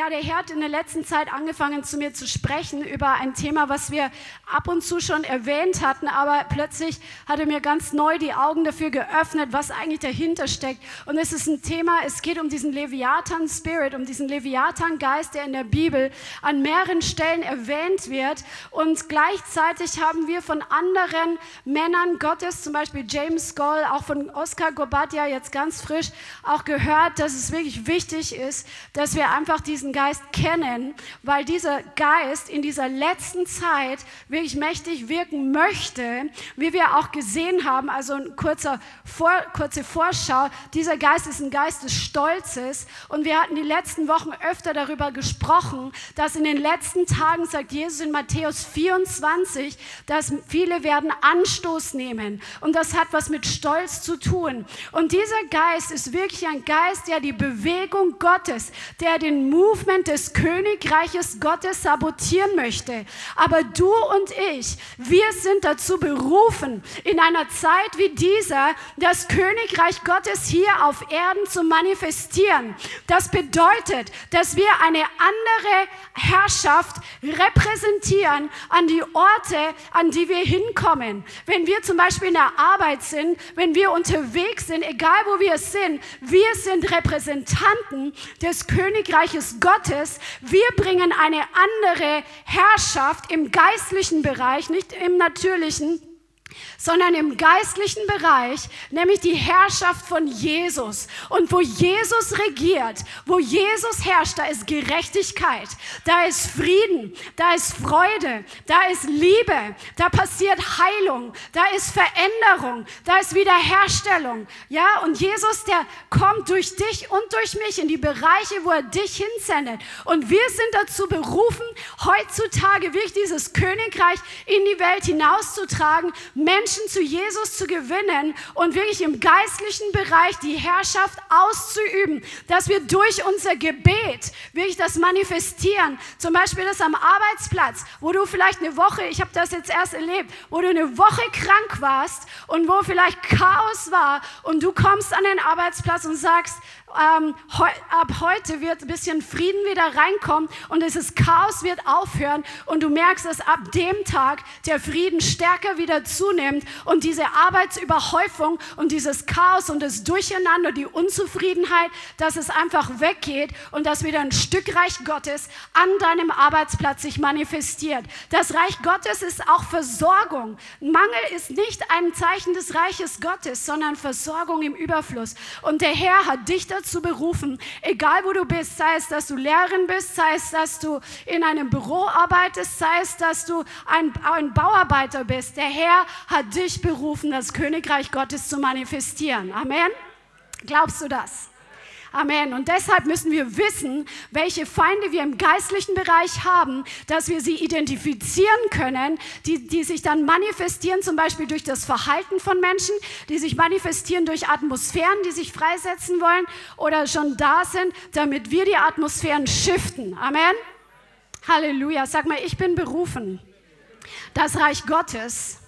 Ja, der Herr hat in der letzten Zeit angefangen zu mir zu sprechen über ein Thema, was wir ab und zu schon erwähnt hatten, aber plötzlich hat er mir ganz neu die Augen dafür geöffnet, was eigentlich dahinter steckt. Und es ist ein Thema, es geht um diesen Leviathan Spirit, um diesen Leviathan Geist, der in der Bibel an mehreren Stellen erwähnt wird. Und gleichzeitig haben wir von anderen Männern Gottes, zum Beispiel James Goll, auch von Oscar Gobadia jetzt ganz frisch, auch gehört, dass es wirklich wichtig ist, dass wir einfach diese diesen Geist kennen, weil dieser Geist in dieser letzten Zeit wirklich mächtig wirken möchte, wie wir auch gesehen haben, also ein kurzer Vor, kurze Vorschau, dieser Geist ist ein Geist des Stolzes. Und wir hatten die letzten Wochen öfter darüber gesprochen, dass in den letzten Tagen, sagt Jesus in Matthäus 24, dass viele werden Anstoß nehmen. Und das hat was mit Stolz zu tun. Und dieser Geist ist wirklich ein Geist, der die Bewegung Gottes, der den Mut Movement des Königreiches Gottes sabotieren möchte. Aber du und ich, wir sind dazu berufen, in einer Zeit wie dieser das Königreich Gottes hier auf Erden zu manifestieren. Das bedeutet, dass wir eine andere Herrschaft repräsentieren an die Orte, an die wir hinkommen. Wenn wir zum Beispiel in der Arbeit sind, wenn wir unterwegs sind, egal wo wir sind, wir sind Repräsentanten des Königreiches Gottes. Wir bringen eine andere Herrschaft im geistlichen Bereich, nicht im natürlichen sondern im geistlichen Bereich, nämlich die Herrschaft von Jesus. Und wo Jesus regiert, wo Jesus herrscht, da ist Gerechtigkeit, da ist Frieden, da ist Freude, da ist Liebe, da passiert Heilung, da ist Veränderung, da ist Wiederherstellung. Ja, und Jesus, der kommt durch dich und durch mich in die Bereiche, wo er dich hinsendet. Und wir sind dazu berufen, heutzutage wirklich dieses Königreich in die Welt hinauszutragen, Menschen zu Jesus zu gewinnen und wirklich im geistlichen Bereich die Herrschaft auszuüben, dass wir durch unser Gebet wirklich das manifestieren. Zum Beispiel das am Arbeitsplatz, wo du vielleicht eine Woche, ich habe das jetzt erst erlebt, wo du eine Woche krank warst und wo vielleicht Chaos war und du kommst an den Arbeitsplatz und sagst, ähm, heu, ab heute wird ein bisschen Frieden wieder reinkommen und dieses Chaos wird aufhören und du merkst, dass ab dem Tag der Frieden stärker wieder zunimmt und diese Arbeitsüberhäufung und dieses Chaos und das Durcheinander, die Unzufriedenheit, dass es einfach weggeht und dass wieder ein Stück Reich Gottes an deinem Arbeitsplatz sich manifestiert. Das Reich Gottes ist auch Versorgung. Mangel ist nicht ein Zeichen des Reiches Gottes, sondern Versorgung im Überfluss. Und der Herr hat dich dazu dazu berufen, egal wo du bist, sei es, dass du Lehrerin bist, sei es, dass du in einem Büro arbeitest, sei es, dass du ein, ein Bauarbeiter bist. Der Herr hat dich berufen, das Königreich Gottes zu manifestieren. Amen. Glaubst du das? Amen. Und deshalb müssen wir wissen, welche Feinde wir im geistlichen Bereich haben, dass wir sie identifizieren können, die, die sich dann manifestieren, zum Beispiel durch das Verhalten von Menschen, die sich manifestieren durch Atmosphären, die sich freisetzen wollen oder schon da sind, damit wir die Atmosphären shiften. Amen. Halleluja. Sag mal, ich bin berufen, das Reich Gottes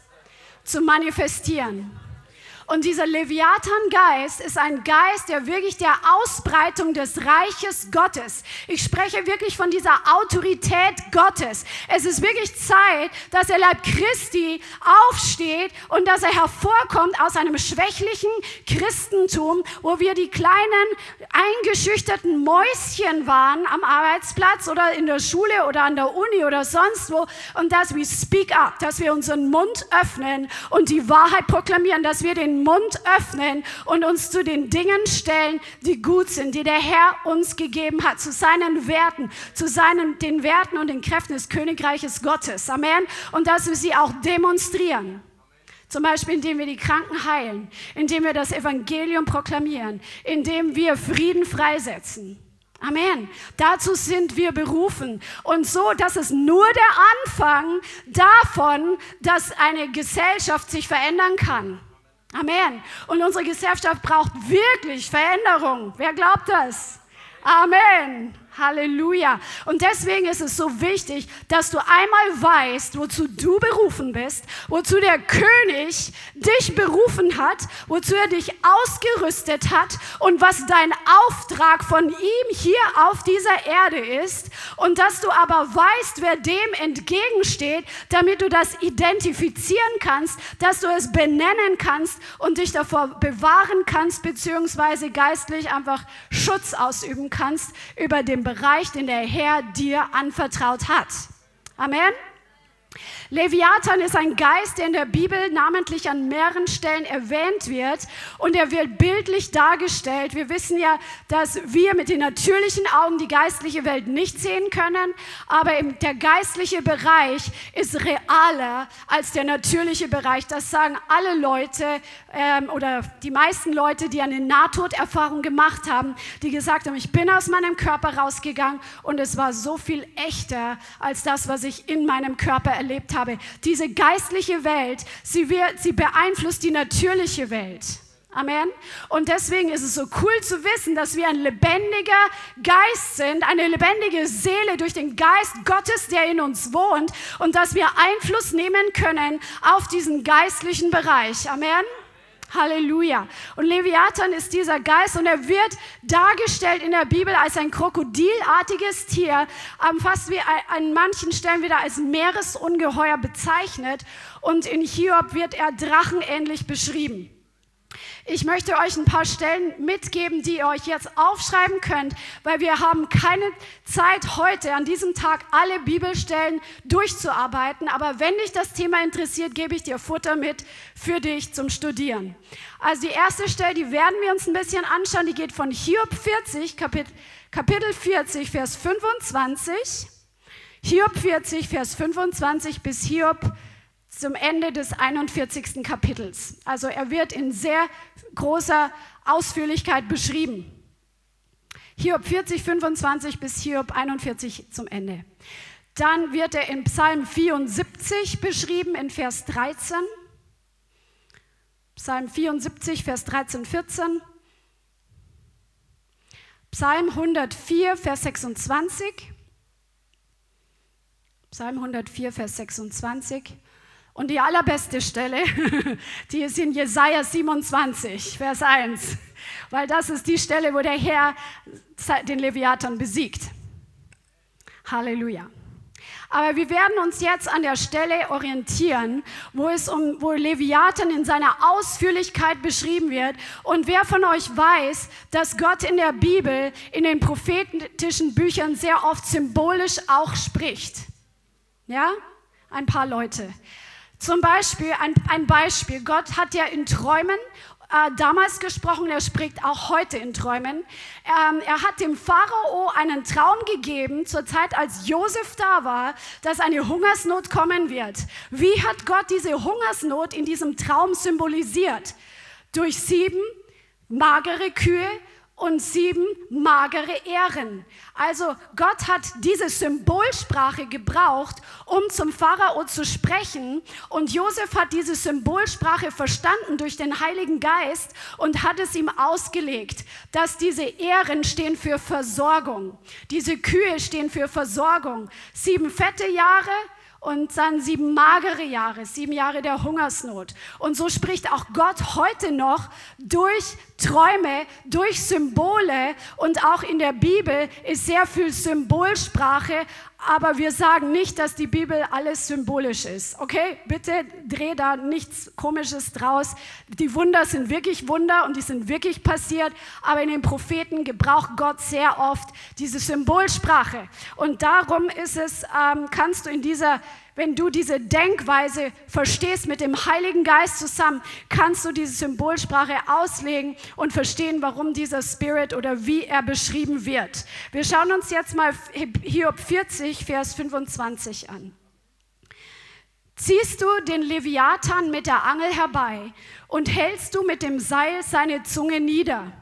zu manifestieren. Und dieser Leviathan-Geist ist ein Geist, der wirklich der Ausbreitung des Reiches Gottes. Ich spreche wirklich von dieser Autorität Gottes. Es ist wirklich Zeit, dass der Leib Christi aufsteht und dass er hervorkommt aus einem schwächlichen Christentum, wo wir die kleinen eingeschüchterten Mäuschen waren am Arbeitsplatz oder in der Schule oder an der Uni oder sonst wo und dass wir speak up, dass wir unseren Mund öffnen und die Wahrheit proklamieren, dass wir den Mund öffnen und uns zu den Dingen stellen, die gut sind, die der Herr uns gegeben hat, zu seinen Werten, zu seinen, den Werten und den Kräften des Königreiches Gottes. Amen. Und dass wir sie auch demonstrieren. Zum Beispiel, indem wir die Kranken heilen, indem wir das Evangelium proklamieren, indem wir Frieden freisetzen. Amen. Dazu sind wir berufen. Und so, das ist nur der Anfang davon, dass eine Gesellschaft sich verändern kann. Amen. Und unsere Gesellschaft braucht wirklich Veränderung. Wer glaubt das? Amen. Halleluja. Und deswegen ist es so wichtig, dass du einmal weißt, wozu du berufen bist, wozu der König dich berufen hat, wozu er dich ausgerüstet hat und was dein Auftrag von ihm hier auf dieser Erde ist. Und dass du aber weißt, wer dem entgegensteht, damit du das identifizieren kannst, dass du es benennen kannst und dich davor bewahren kannst, beziehungsweise geistlich einfach Schutz ausüben kannst über den Bereich, den der Herr dir anvertraut hat. Amen. Leviathan ist ein Geist, der in der Bibel namentlich an mehreren Stellen erwähnt wird und er wird bildlich dargestellt. Wir wissen ja, dass wir mit den natürlichen Augen die geistliche Welt nicht sehen können, aber der geistliche Bereich ist realer als der natürliche Bereich. Das sagen alle Leute ähm, oder die meisten Leute, die eine Nahtoderfahrung gemacht haben, die gesagt haben, ich bin aus meinem Körper rausgegangen und es war so viel echter als das, was ich in meinem Körper erlebt habe diese geistliche Welt, sie, wird, sie beeinflusst die natürliche Welt. Amen. Und deswegen ist es so cool zu wissen, dass wir ein lebendiger Geist sind, eine lebendige Seele durch den Geist Gottes, der in uns wohnt und dass wir Einfluss nehmen können auf diesen geistlichen Bereich. Amen. Halleluja. Und Leviathan ist dieser Geist und er wird dargestellt in der Bibel als ein krokodilartiges Tier, fast wie an manchen Stellen wieder als Meeresungeheuer bezeichnet. Und in Hiob wird er drachenähnlich beschrieben. Ich möchte euch ein paar Stellen mitgeben, die ihr euch jetzt aufschreiben könnt, weil wir haben keine Zeit heute an diesem Tag alle Bibelstellen durchzuarbeiten. Aber wenn dich das Thema interessiert, gebe ich dir Futter mit für dich zum Studieren. Also die erste Stelle, die werden wir uns ein bisschen anschauen, die geht von Hiob 40, Kapitel, Kapitel 40, Vers 25. Hiob 40, Vers 25 bis Hiob zum Ende des 41. Kapitels. Also er wird in sehr großer Ausführlichkeit beschrieben. Hiob 40, 25 bis Hiob 41 zum Ende. Dann wird er in Psalm 74 beschrieben in Vers 13. Psalm 74, Vers 13, 14. Psalm 104, Vers 26. Psalm 104, Vers 26. Und die allerbeste Stelle, die ist in Jesaja 27, Vers 1, weil das ist die Stelle, wo der Herr den Leviathan besiegt. Halleluja. Aber wir werden uns jetzt an der Stelle orientieren, wo es um, wo Leviathan in seiner Ausführlichkeit beschrieben wird. Und wer von euch weiß, dass Gott in der Bibel, in den prophetischen Büchern sehr oft symbolisch auch spricht? Ja? Ein paar Leute. Zum Beispiel, ein, ein Beispiel, Gott hat ja in Träumen äh, damals gesprochen, er spricht auch heute in Träumen. Ähm, er hat dem Pharao einen Traum gegeben, zur Zeit, als Josef da war, dass eine Hungersnot kommen wird. Wie hat Gott diese Hungersnot in diesem Traum symbolisiert? Durch sieben magere Kühe und sieben magere Ehren. Also Gott hat diese Symbolsprache gebraucht, um zum Pharao zu sprechen. Und Josef hat diese Symbolsprache verstanden durch den Heiligen Geist und hat es ihm ausgelegt, dass diese Ehren stehen für Versorgung. Diese Kühe stehen für Versorgung. Sieben fette Jahre, und dann sieben magere Jahre, sieben Jahre der Hungersnot. Und so spricht auch Gott heute noch durch Träume, durch Symbole und auch in der Bibel ist sehr viel Symbolsprache, aber wir sagen nicht, dass die Bibel alles symbolisch ist. Okay, bitte dreh da nichts Komisches draus. Die Wunder sind wirklich Wunder und die sind wirklich passiert, aber in den Propheten gebraucht Gott sehr oft diese Symbolsprache. Und darum ist es, ähm, kannst du in dieser wenn du diese Denkweise verstehst mit dem Heiligen Geist zusammen, kannst du diese Symbolsprache auslegen und verstehen, warum dieser Spirit oder wie er beschrieben wird. Wir schauen uns jetzt mal Hiob 40, Vers 25 an. Ziehst du den Leviathan mit der Angel herbei und hältst du mit dem Seil seine Zunge nieder?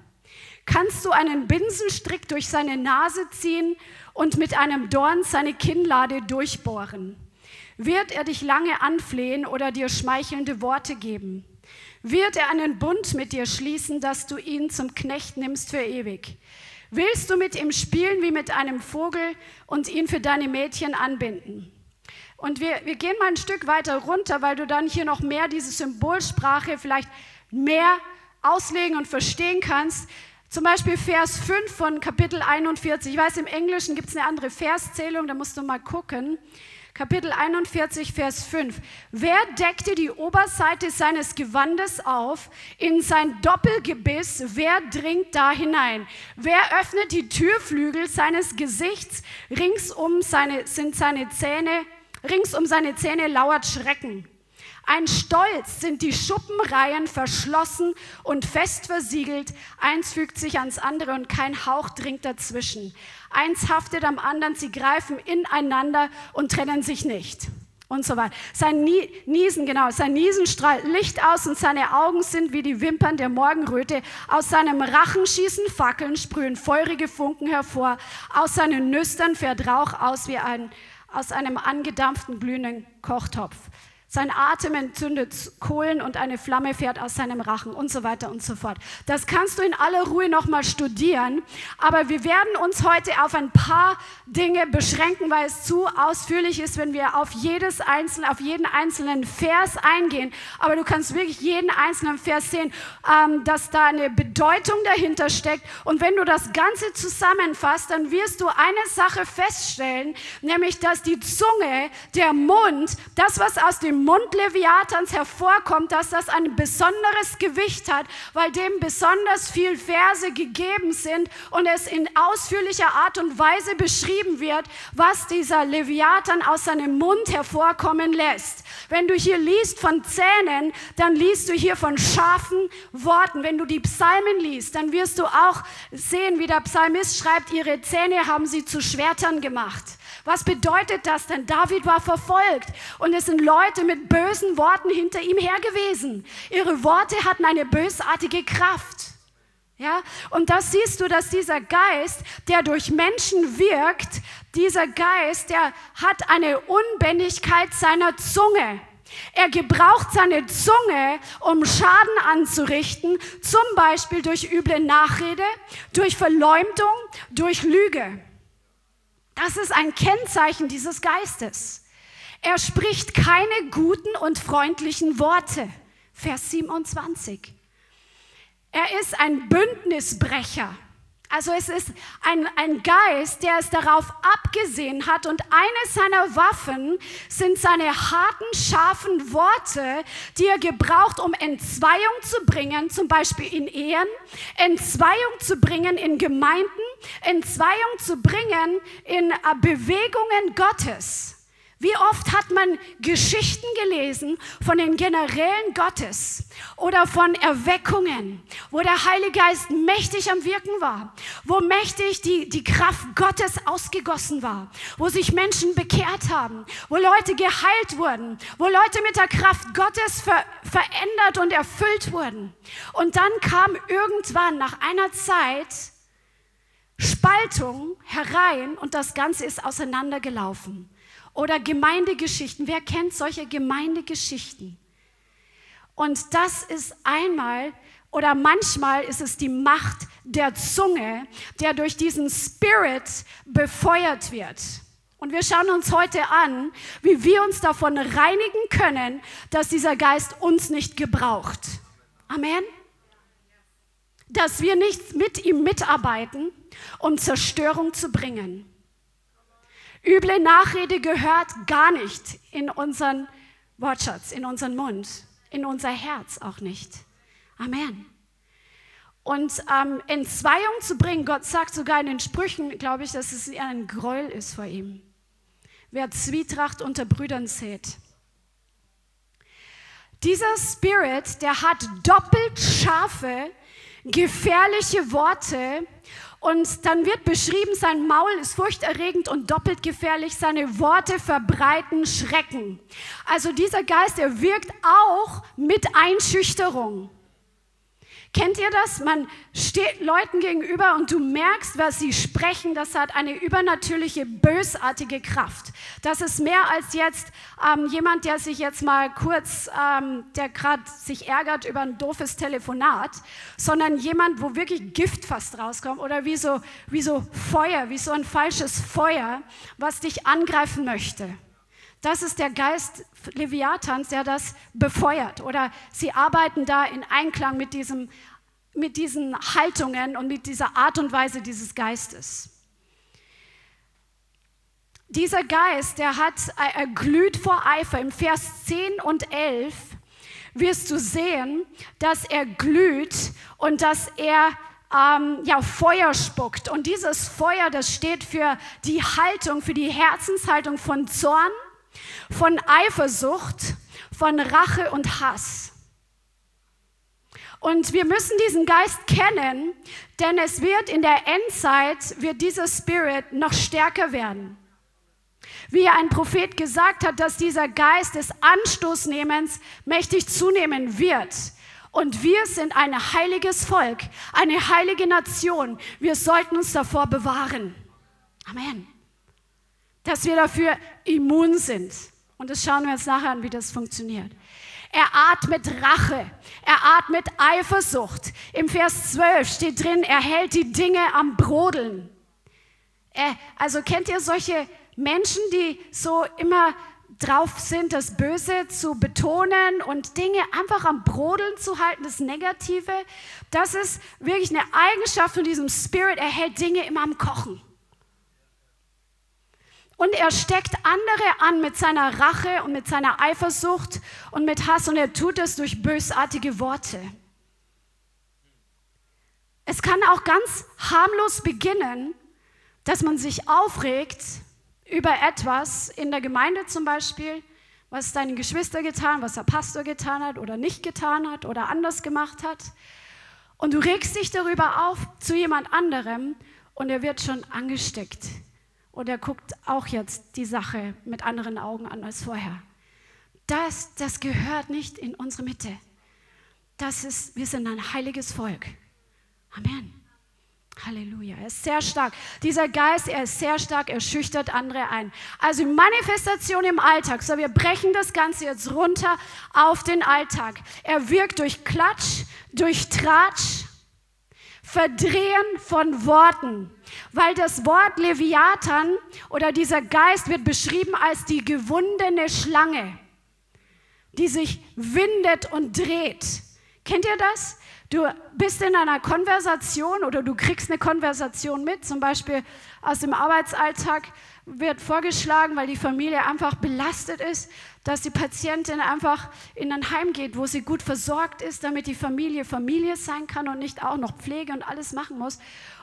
Kannst du einen Binsenstrick durch seine Nase ziehen und mit einem Dorn seine Kinnlade durchbohren? Wird er dich lange anflehen oder dir schmeichelnde Worte geben? Wird er einen Bund mit dir schließen, dass du ihn zum Knecht nimmst für ewig? Willst du mit ihm spielen wie mit einem Vogel und ihn für deine Mädchen anbinden? Und wir, wir gehen mal ein Stück weiter runter, weil du dann hier noch mehr diese Symbolsprache vielleicht mehr auslegen und verstehen kannst. Zum Beispiel Vers 5 von Kapitel 41. Ich weiß, im Englischen gibt es eine andere Verszählung, da musst du mal gucken. Kapitel 41, Vers 5. Wer deckte die Oberseite seines Gewandes auf in sein Doppelgebiss? Wer dringt da hinein? Wer öffnet die Türflügel seines Gesichts? Ringsum seine, sind seine Zähne, rings um seine Zähne lauert Schrecken. Ein Stolz sind die Schuppenreihen verschlossen und fest versiegelt. Eins fügt sich ans andere und kein Hauch dringt dazwischen. Eins haftet am anderen, sie greifen ineinander und trennen sich nicht. Und so weiter. Sein Niesen, genau, sein Niesen strahlt Licht aus und seine Augen sind wie die Wimpern der Morgenröte. Aus seinem Rachen schießen Fackeln, sprühen feurige Funken hervor. Aus seinen Nüstern fährt Rauch aus wie ein, aus einem angedampften glühenden Kochtopf. Sein Atem entzündet Kohlen und eine Flamme fährt aus seinem Rachen und so weiter und so fort. Das kannst du in aller Ruhe nochmal studieren, aber wir werden uns heute auf ein paar Dinge beschränken, weil es zu ausführlich ist, wenn wir auf jedes einzelne, auf jeden einzelnen Vers eingehen. Aber du kannst wirklich jeden einzelnen Vers sehen, ähm, dass da eine Bedeutung dahinter steckt. Und wenn du das Ganze zusammenfasst, dann wirst du eine Sache feststellen, nämlich dass die Zunge, der Mund, das, was aus dem Mund Leviathans hervorkommt, dass das ein besonderes Gewicht hat, weil dem besonders viel Verse gegeben sind und es in ausführlicher Art und Weise beschrieben wird, was dieser Leviathan aus seinem Mund hervorkommen lässt. Wenn du hier liest von Zähnen, dann liest du hier von scharfen Worten. Wenn du die Psalmen liest, dann wirst du auch sehen, wie der Psalmist schreibt, ihre Zähne haben sie zu Schwertern gemacht. Was bedeutet das denn? David war verfolgt und es sind Leute mit bösen Worten hinter ihm her gewesen. Ihre Worte hatten eine bösartige Kraft. Ja, und das siehst du, dass dieser Geist, der durch Menschen wirkt, dieser Geist, der hat eine Unbändigkeit seiner Zunge. Er gebraucht seine Zunge, um Schaden anzurichten, zum Beispiel durch üble Nachrede, durch Verleumdung, durch Lüge. Das ist ein Kennzeichen dieses Geistes. Er spricht keine guten und freundlichen Worte. Vers 27. Er ist ein Bündnisbrecher. Also es ist ein, ein Geist, der es darauf abgesehen hat und eine seiner Waffen sind seine harten, scharfen Worte, die er gebraucht, um Entzweiung zu bringen, zum Beispiel in Ehen, Entzweiung zu bringen in Gemeinden, Entzweiung zu bringen in äh, Bewegungen Gottes. Wie oft hat man Geschichten gelesen von den Generälen Gottes oder von Erweckungen, wo der Heilige Geist mächtig am Wirken war, wo mächtig die, die Kraft Gottes ausgegossen war, wo sich Menschen bekehrt haben, wo Leute geheilt wurden, wo Leute mit der Kraft Gottes ver, verändert und erfüllt wurden. Und dann kam irgendwann nach einer Zeit Spaltung herein und das Ganze ist auseinandergelaufen. Oder Gemeindegeschichten. Wer kennt solche Gemeindegeschichten? Und das ist einmal oder manchmal ist es die Macht der Zunge, der durch diesen Spirit befeuert wird. Und wir schauen uns heute an, wie wir uns davon reinigen können, dass dieser Geist uns nicht gebraucht. Amen. Dass wir nicht mit ihm mitarbeiten, um Zerstörung zu bringen. Üble Nachrede gehört gar nicht in unseren Wortschatz, in unseren Mund, in unser Herz auch nicht. Amen. Und ähm, Entzweiung zu bringen, Gott sagt sogar in den Sprüchen, glaube ich, dass es ein Gräuel ist vor ihm. Wer Zwietracht unter Brüdern sät. Dieser Spirit, der hat doppelt scharfe, gefährliche Worte und dann wird beschrieben, sein Maul ist furchterregend und doppelt gefährlich, seine Worte verbreiten Schrecken. Also dieser Geist, er wirkt auch mit Einschüchterung. Kennt ihr das? Man steht Leuten gegenüber und du merkst, was sie sprechen. Das hat eine übernatürliche, bösartige Kraft. Das ist mehr als jetzt ähm, jemand, der sich jetzt mal kurz, ähm, der gerade sich ärgert über ein doofes Telefonat, sondern jemand, wo wirklich Gift fast rauskommt oder wie so, wie so Feuer, wie so ein falsches Feuer, was dich angreifen möchte. Das ist der Geist Leviathans, der das befeuert. Oder sie arbeiten da in Einklang mit, diesem, mit diesen Haltungen und mit dieser Art und Weise dieses Geistes. Dieser Geist, der hat, er glüht vor Eifer. Im Vers 10 und 11 wirst du sehen, dass er glüht und dass er ähm, ja, Feuer spuckt. Und dieses Feuer, das steht für die Haltung, für die Herzenshaltung von Zorn, von Eifersucht, von Rache und Hass. Und wir müssen diesen Geist kennen, denn es wird in der Endzeit, wird dieser Spirit noch stärker werden. Wie ein Prophet gesagt hat, dass dieser Geist des Anstoßnehmens mächtig zunehmen wird. Und wir sind ein heiliges Volk, eine heilige Nation. Wir sollten uns davor bewahren. Amen. Dass wir dafür immun sind. Und das schauen wir uns nachher an, wie das funktioniert. Er atmet Rache, er atmet Eifersucht. Im Vers 12 steht drin, er hält die Dinge am Brodeln. Er, also kennt ihr solche Menschen, die so immer drauf sind, das Böse zu betonen und Dinge einfach am Brodeln zu halten, das Negative? Das ist wirklich eine Eigenschaft von diesem Spirit. Er hält Dinge immer am Kochen. Und er steckt andere an mit seiner Rache und mit seiner Eifersucht und mit Hass und er tut es durch bösartige Worte. Es kann auch ganz harmlos beginnen, dass man sich aufregt über etwas in der Gemeinde zum Beispiel, was deine Geschwister getan, was der Pastor getan hat oder nicht getan hat oder anders gemacht hat. Und du regst dich darüber auf zu jemand anderem und er wird schon angesteckt und er guckt auch jetzt die Sache mit anderen Augen an als vorher. Das, das gehört nicht in unsere Mitte. Das ist, wir sind ein heiliges Volk. Amen. Halleluja. Er ist sehr stark. Dieser Geist, er ist sehr stark, er schüchtert andere ein. Also Manifestation im Alltag. So, wir brechen das Ganze jetzt runter auf den Alltag. Er wirkt durch Klatsch, durch Tratsch, Verdrehen von Worten. Weil das Wort Leviathan oder dieser Geist wird beschrieben als die gewundene Schlange, die sich windet und dreht. Kennt ihr das? Du bist in einer Konversation oder du kriegst eine Konversation mit, zum Beispiel aus dem Arbeitsalltag wird vorgeschlagen, weil die Familie einfach belastet ist, dass die Patientin einfach in ein Heim geht, wo sie gut versorgt ist, damit die Familie Familie sein kann und nicht auch noch Pflege und alles machen muss.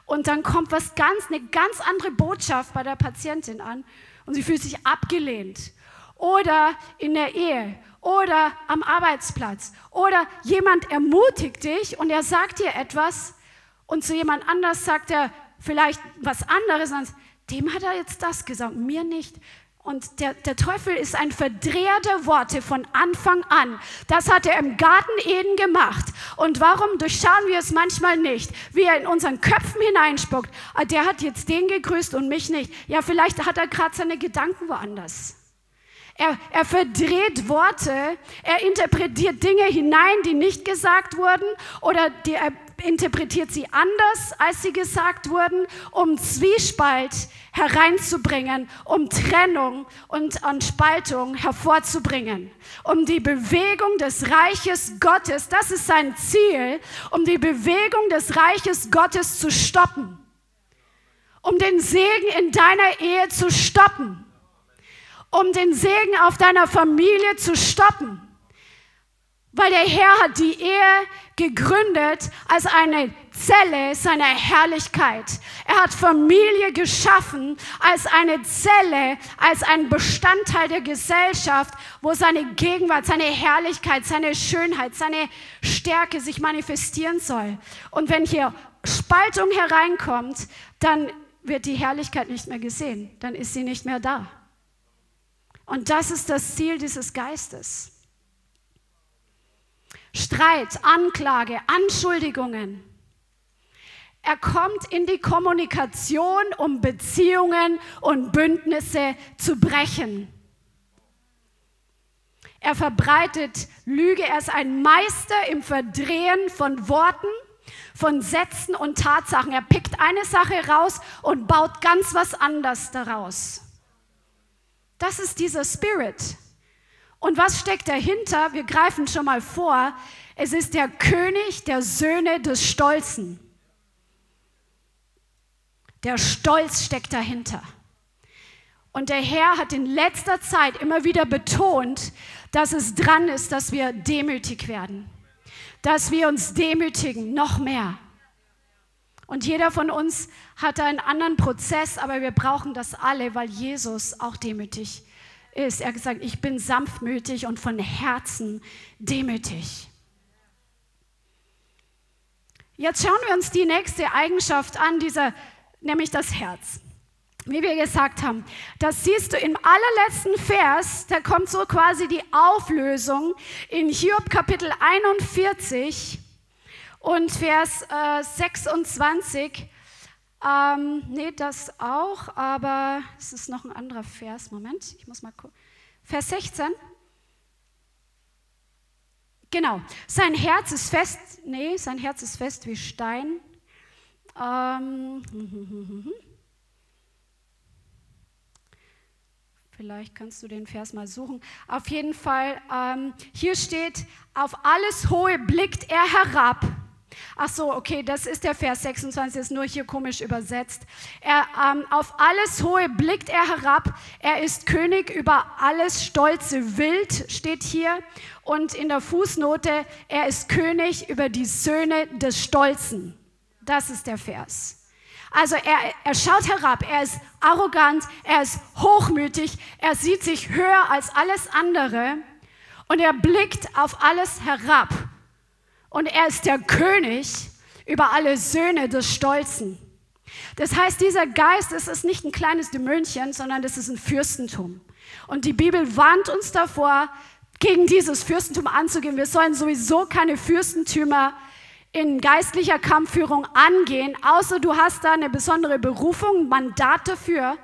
Und dann kommt was ganz, eine ganz andere Botschaft bei der Patientin an und sie fühlt sich abgelehnt. Oder in der Ehe oder am Arbeitsplatz oder jemand ermutigt dich und er sagt dir etwas und zu jemand anders sagt er vielleicht was anderes, dem hat er jetzt das gesagt, mir nicht. Und der, der Teufel ist ein Verdreher der Worte von Anfang an. Das hat er im Garten Eden gemacht. Und warum durchschauen wir es manchmal nicht? Wie er in unseren Köpfen hineinspuckt. Ah, der hat jetzt den gegrüßt und mich nicht. Ja, vielleicht hat er gerade seine Gedanken woanders. Er, er verdreht Worte, er interpretiert Dinge hinein, die nicht gesagt wurden oder die, er interpretiert sie anders, als sie gesagt wurden, um Zwiespalt hereinzubringen, um Trennung und an Spaltung hervorzubringen, um die Bewegung des Reiches Gottes, das ist sein Ziel, um die Bewegung des Reiches Gottes zu stoppen, um den Segen in deiner Ehe zu stoppen. Um den Segen auf deiner Familie zu stoppen. Weil der Herr hat die Ehe gegründet als eine Zelle seiner Herrlichkeit. Er hat Familie geschaffen als eine Zelle, als ein Bestandteil der Gesellschaft, wo seine Gegenwart, seine Herrlichkeit, seine Schönheit, seine Stärke sich manifestieren soll. Und wenn hier Spaltung hereinkommt, dann wird die Herrlichkeit nicht mehr gesehen, dann ist sie nicht mehr da. Und das ist das Ziel dieses Geistes. Streit, Anklage, Anschuldigungen. Er kommt in die Kommunikation, um Beziehungen und Bündnisse zu brechen. Er verbreitet Lüge. Er ist ein Meister im Verdrehen von Worten, von Sätzen und Tatsachen. Er pickt eine Sache raus und baut ganz was anderes daraus. Das ist dieser Spirit. Und was steckt dahinter? Wir greifen schon mal vor. Es ist der König der Söhne des Stolzen. Der Stolz steckt dahinter. Und der Herr hat in letzter Zeit immer wieder betont, dass es dran ist, dass wir demütig werden, dass wir uns demütigen, noch mehr. Und jeder von uns hat einen anderen Prozess, aber wir brauchen das alle, weil Jesus auch demütig ist. Er hat gesagt, ich bin sanftmütig und von Herzen demütig. Jetzt schauen wir uns die nächste Eigenschaft an, dieser, nämlich das Herz wie wir gesagt haben, das siehst du im allerletzten Vers, da kommt so quasi die Auflösung in Hiob Kapitel 41 und Vers äh, 26. Ähm, nee, das auch, aber es ist noch ein anderer Vers. Moment, ich muss mal gucken. Vers 16. Genau, sein Herz ist fest, nee, sein Herz ist fest wie Stein. Ähm, Vielleicht kannst du den Vers mal suchen. Auf jeden Fall, ähm, hier steht, auf alles Hohe blickt er herab. Ach so, okay, das ist der Vers 26, ist nur hier komisch übersetzt. Er, ähm, auf alles Hohe blickt er herab. Er ist König über alles stolze Wild, steht hier. Und in der Fußnote, er ist König über die Söhne des Stolzen. Das ist der Vers. Also er, er schaut herab, er ist arrogant, er ist hochmütig, er sieht sich höher als alles andere und er blickt auf alles herab. Und er ist der König über alle Söhne des Stolzen. Das heißt, dieser Geist, das ist nicht ein kleines Dämönchen, sondern das ist ein Fürstentum. Und die Bibel warnt uns davor, gegen dieses Fürstentum anzugehen. Wir sollen sowieso keine Fürstentümer in geistlicher Kampfführung angehen, außer du hast da eine besondere Berufung, Mandat dafür.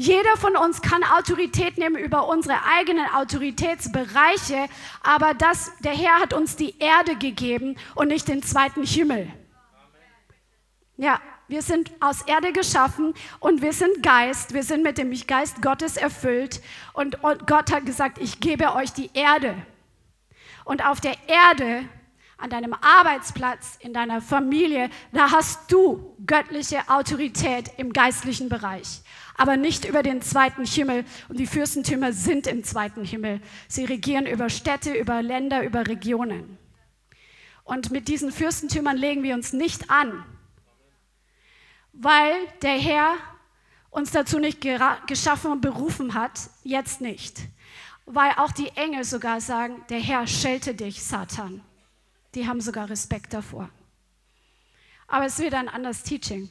Jeder von uns kann Autorität nehmen über unsere eigenen Autoritätsbereiche, aber das, der Herr hat uns die Erde gegeben und nicht den zweiten Himmel. Ja, wir sind aus Erde geschaffen und wir sind Geist, wir sind mit dem Geist Gottes erfüllt und Gott hat gesagt, ich gebe euch die Erde. Und auf der Erde an deinem Arbeitsplatz, in deiner Familie, da hast du göttliche Autorität im geistlichen Bereich, aber nicht über den zweiten Himmel. Und die Fürstentümer sind im zweiten Himmel. Sie regieren über Städte, über Länder, über Regionen. Und mit diesen Fürstentümern legen wir uns nicht an, weil der Herr uns dazu nicht geschaffen und berufen hat, jetzt nicht. Weil auch die Engel sogar sagen, der Herr schelte dich, Satan. Die haben sogar Respekt davor. Aber es wird ein anderes Teaching.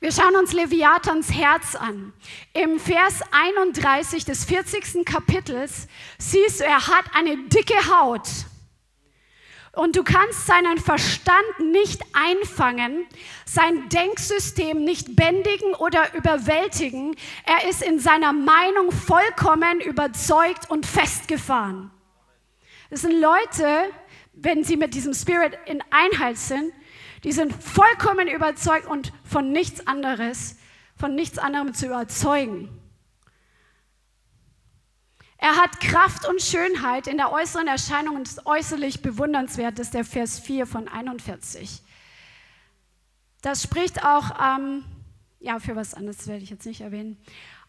Wir schauen uns Leviathans Herz an. Im Vers 31 des 40. Kapitels siehst du, er hat eine dicke Haut. Und du kannst seinen Verstand nicht einfangen, sein Denksystem nicht bändigen oder überwältigen. Er ist in seiner Meinung vollkommen überzeugt und festgefahren. Das sind Leute, wenn sie mit diesem Spirit in Einheit sind, die sind vollkommen überzeugt und von nichts anderes, von nichts anderem zu überzeugen. Er hat Kraft und Schönheit in der äußeren Erscheinung und ist äußerlich bewundernswert, ist der Vers 4 von 41. Das spricht auch, ähm, ja, für was anderes werde ich jetzt nicht erwähnen.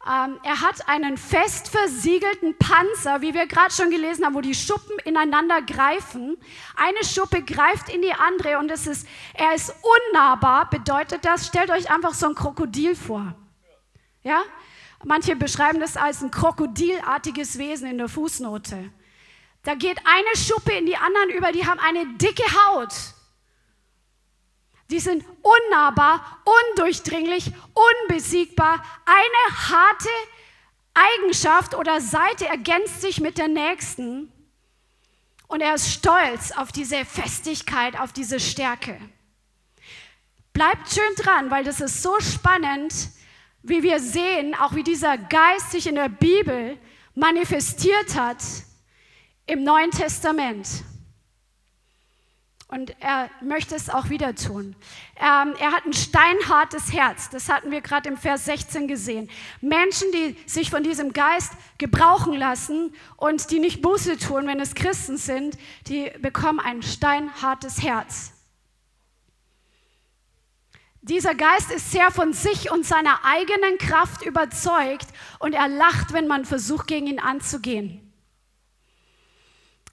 Ähm, er hat einen fest versiegelten Panzer, wie wir gerade schon gelesen haben, wo die Schuppen ineinander greifen. Eine Schuppe greift in die andere und es ist, er ist unnahbar, bedeutet das, stellt euch einfach so ein Krokodil vor. Ja? Manche beschreiben das als ein krokodilartiges Wesen in der Fußnote. Da geht eine Schuppe in die anderen über, die haben eine dicke Haut. Die sind unnahbar, undurchdringlich, unbesiegbar. Eine harte Eigenschaft oder Seite ergänzt sich mit der nächsten. Und er ist stolz auf diese Festigkeit, auf diese Stärke. Bleibt schön dran, weil das ist so spannend, wie wir sehen, auch wie dieser Geist sich in der Bibel manifestiert hat im Neuen Testament. Und er möchte es auch wieder tun. Ähm, er hat ein steinhartes Herz. Das hatten wir gerade im Vers 16 gesehen. Menschen, die sich von diesem Geist gebrauchen lassen und die nicht Buße tun, wenn es Christen sind, die bekommen ein steinhartes Herz. Dieser Geist ist sehr von sich und seiner eigenen Kraft überzeugt und er lacht, wenn man versucht, gegen ihn anzugehen.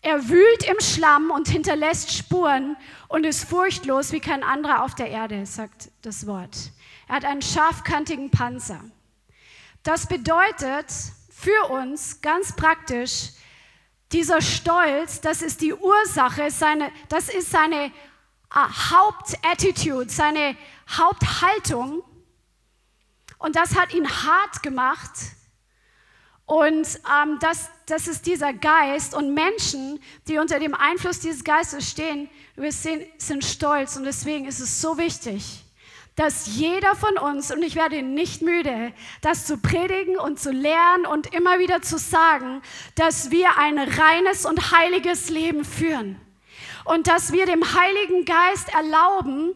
Er wühlt im Schlamm und hinterlässt Spuren und ist furchtlos wie kein anderer auf der Erde, sagt das Wort. Er hat einen scharfkantigen Panzer. Das bedeutet für uns ganz praktisch, dieser Stolz, das ist die Ursache, seine, das ist seine ah, Hauptattitude, seine Haupthaltung. Und das hat ihn hart gemacht und ähm, das, das ist dieser Geist. Und Menschen, die unter dem Einfluss dieses Geistes stehen, wir sehen, sind stolz. Und deswegen ist es so wichtig, dass jeder von uns, und ich werde nicht müde, das zu predigen und zu lernen und immer wieder zu sagen, dass wir ein reines und heiliges Leben führen. Und dass wir dem Heiligen Geist erlauben,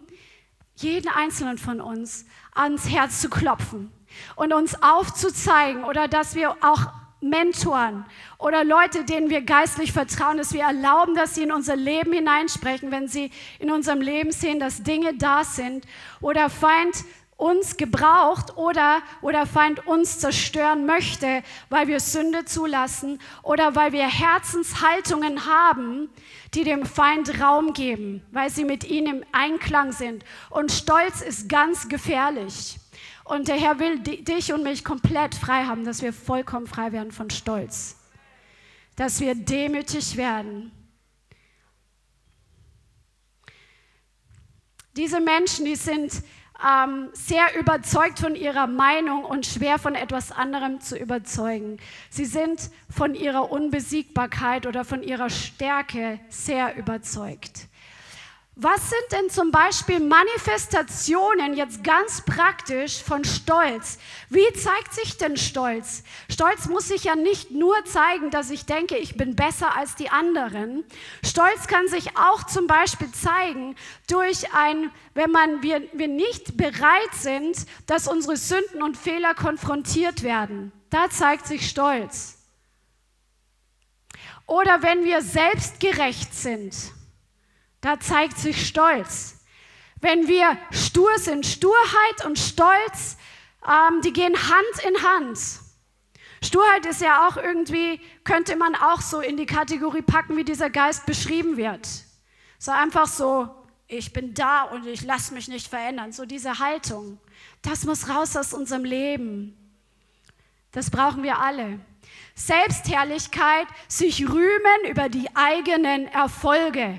jeden einzelnen von uns ans Herz zu klopfen und uns aufzuzeigen oder dass wir auch Mentoren oder Leute, denen wir geistlich vertrauen, dass wir erlauben, dass sie in unser Leben hineinsprechen, wenn sie in unserem Leben sehen, dass Dinge da sind oder Feind uns gebraucht oder, oder Feind uns zerstören möchte, weil wir Sünde zulassen oder weil wir Herzenshaltungen haben, die dem Feind Raum geben, weil sie mit ihm im Einklang sind. Und Stolz ist ganz gefährlich. Und der Herr will dich und mich komplett frei haben, dass wir vollkommen frei werden von Stolz. Dass wir demütig werden. Diese Menschen, die sind ähm, sehr überzeugt von ihrer Meinung und schwer von etwas anderem zu überzeugen. Sie sind von ihrer Unbesiegbarkeit oder von ihrer Stärke sehr überzeugt. Was sind denn zum Beispiel Manifestationen jetzt ganz praktisch von Stolz? Wie zeigt sich denn Stolz? Stolz muss sich ja nicht nur zeigen, dass ich denke, ich bin besser als die anderen. Stolz kann sich auch zum Beispiel zeigen durch ein, wenn man, wir, wir nicht bereit sind, dass unsere Sünden und Fehler konfrontiert werden. Da zeigt sich Stolz. Oder wenn wir selbstgerecht sind da zeigt sich Stolz. Wenn wir stur sind, Sturheit und Stolz, ähm, die gehen Hand in Hand. Sturheit ist ja auch irgendwie, könnte man auch so in die Kategorie packen, wie dieser Geist beschrieben wird. So einfach so, ich bin da und ich lasse mich nicht verändern. So diese Haltung. Das muss raus aus unserem Leben. Das brauchen wir alle. Selbstherrlichkeit, sich rühmen über die eigenen Erfolge.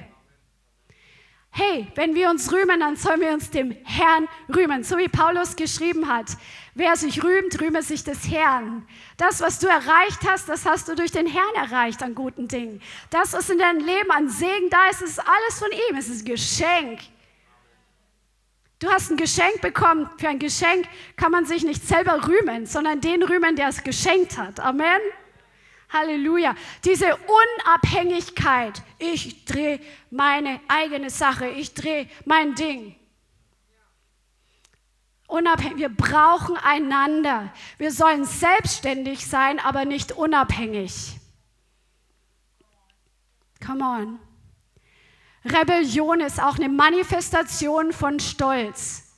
Hey, wenn wir uns rühmen, dann sollen wir uns dem Herrn rühmen. So wie Paulus geschrieben hat. Wer sich rühmt, rühme sich des Herrn. Das, was du erreicht hast, das hast du durch den Herrn erreicht an guten Dingen. Das, was in deinem Leben an Segen da ist, ist alles von ihm. Es ist ein Geschenk. Du hast ein Geschenk bekommen. Für ein Geschenk kann man sich nicht selber rühmen, sondern den rühmen, der es geschenkt hat. Amen. Halleluja. Diese Unabhängigkeit. Ich drehe meine eigene Sache. Ich drehe mein Ding. Unabhängig. Wir brauchen einander. Wir sollen selbstständig sein, aber nicht unabhängig. Come on. Rebellion ist auch eine Manifestation von Stolz.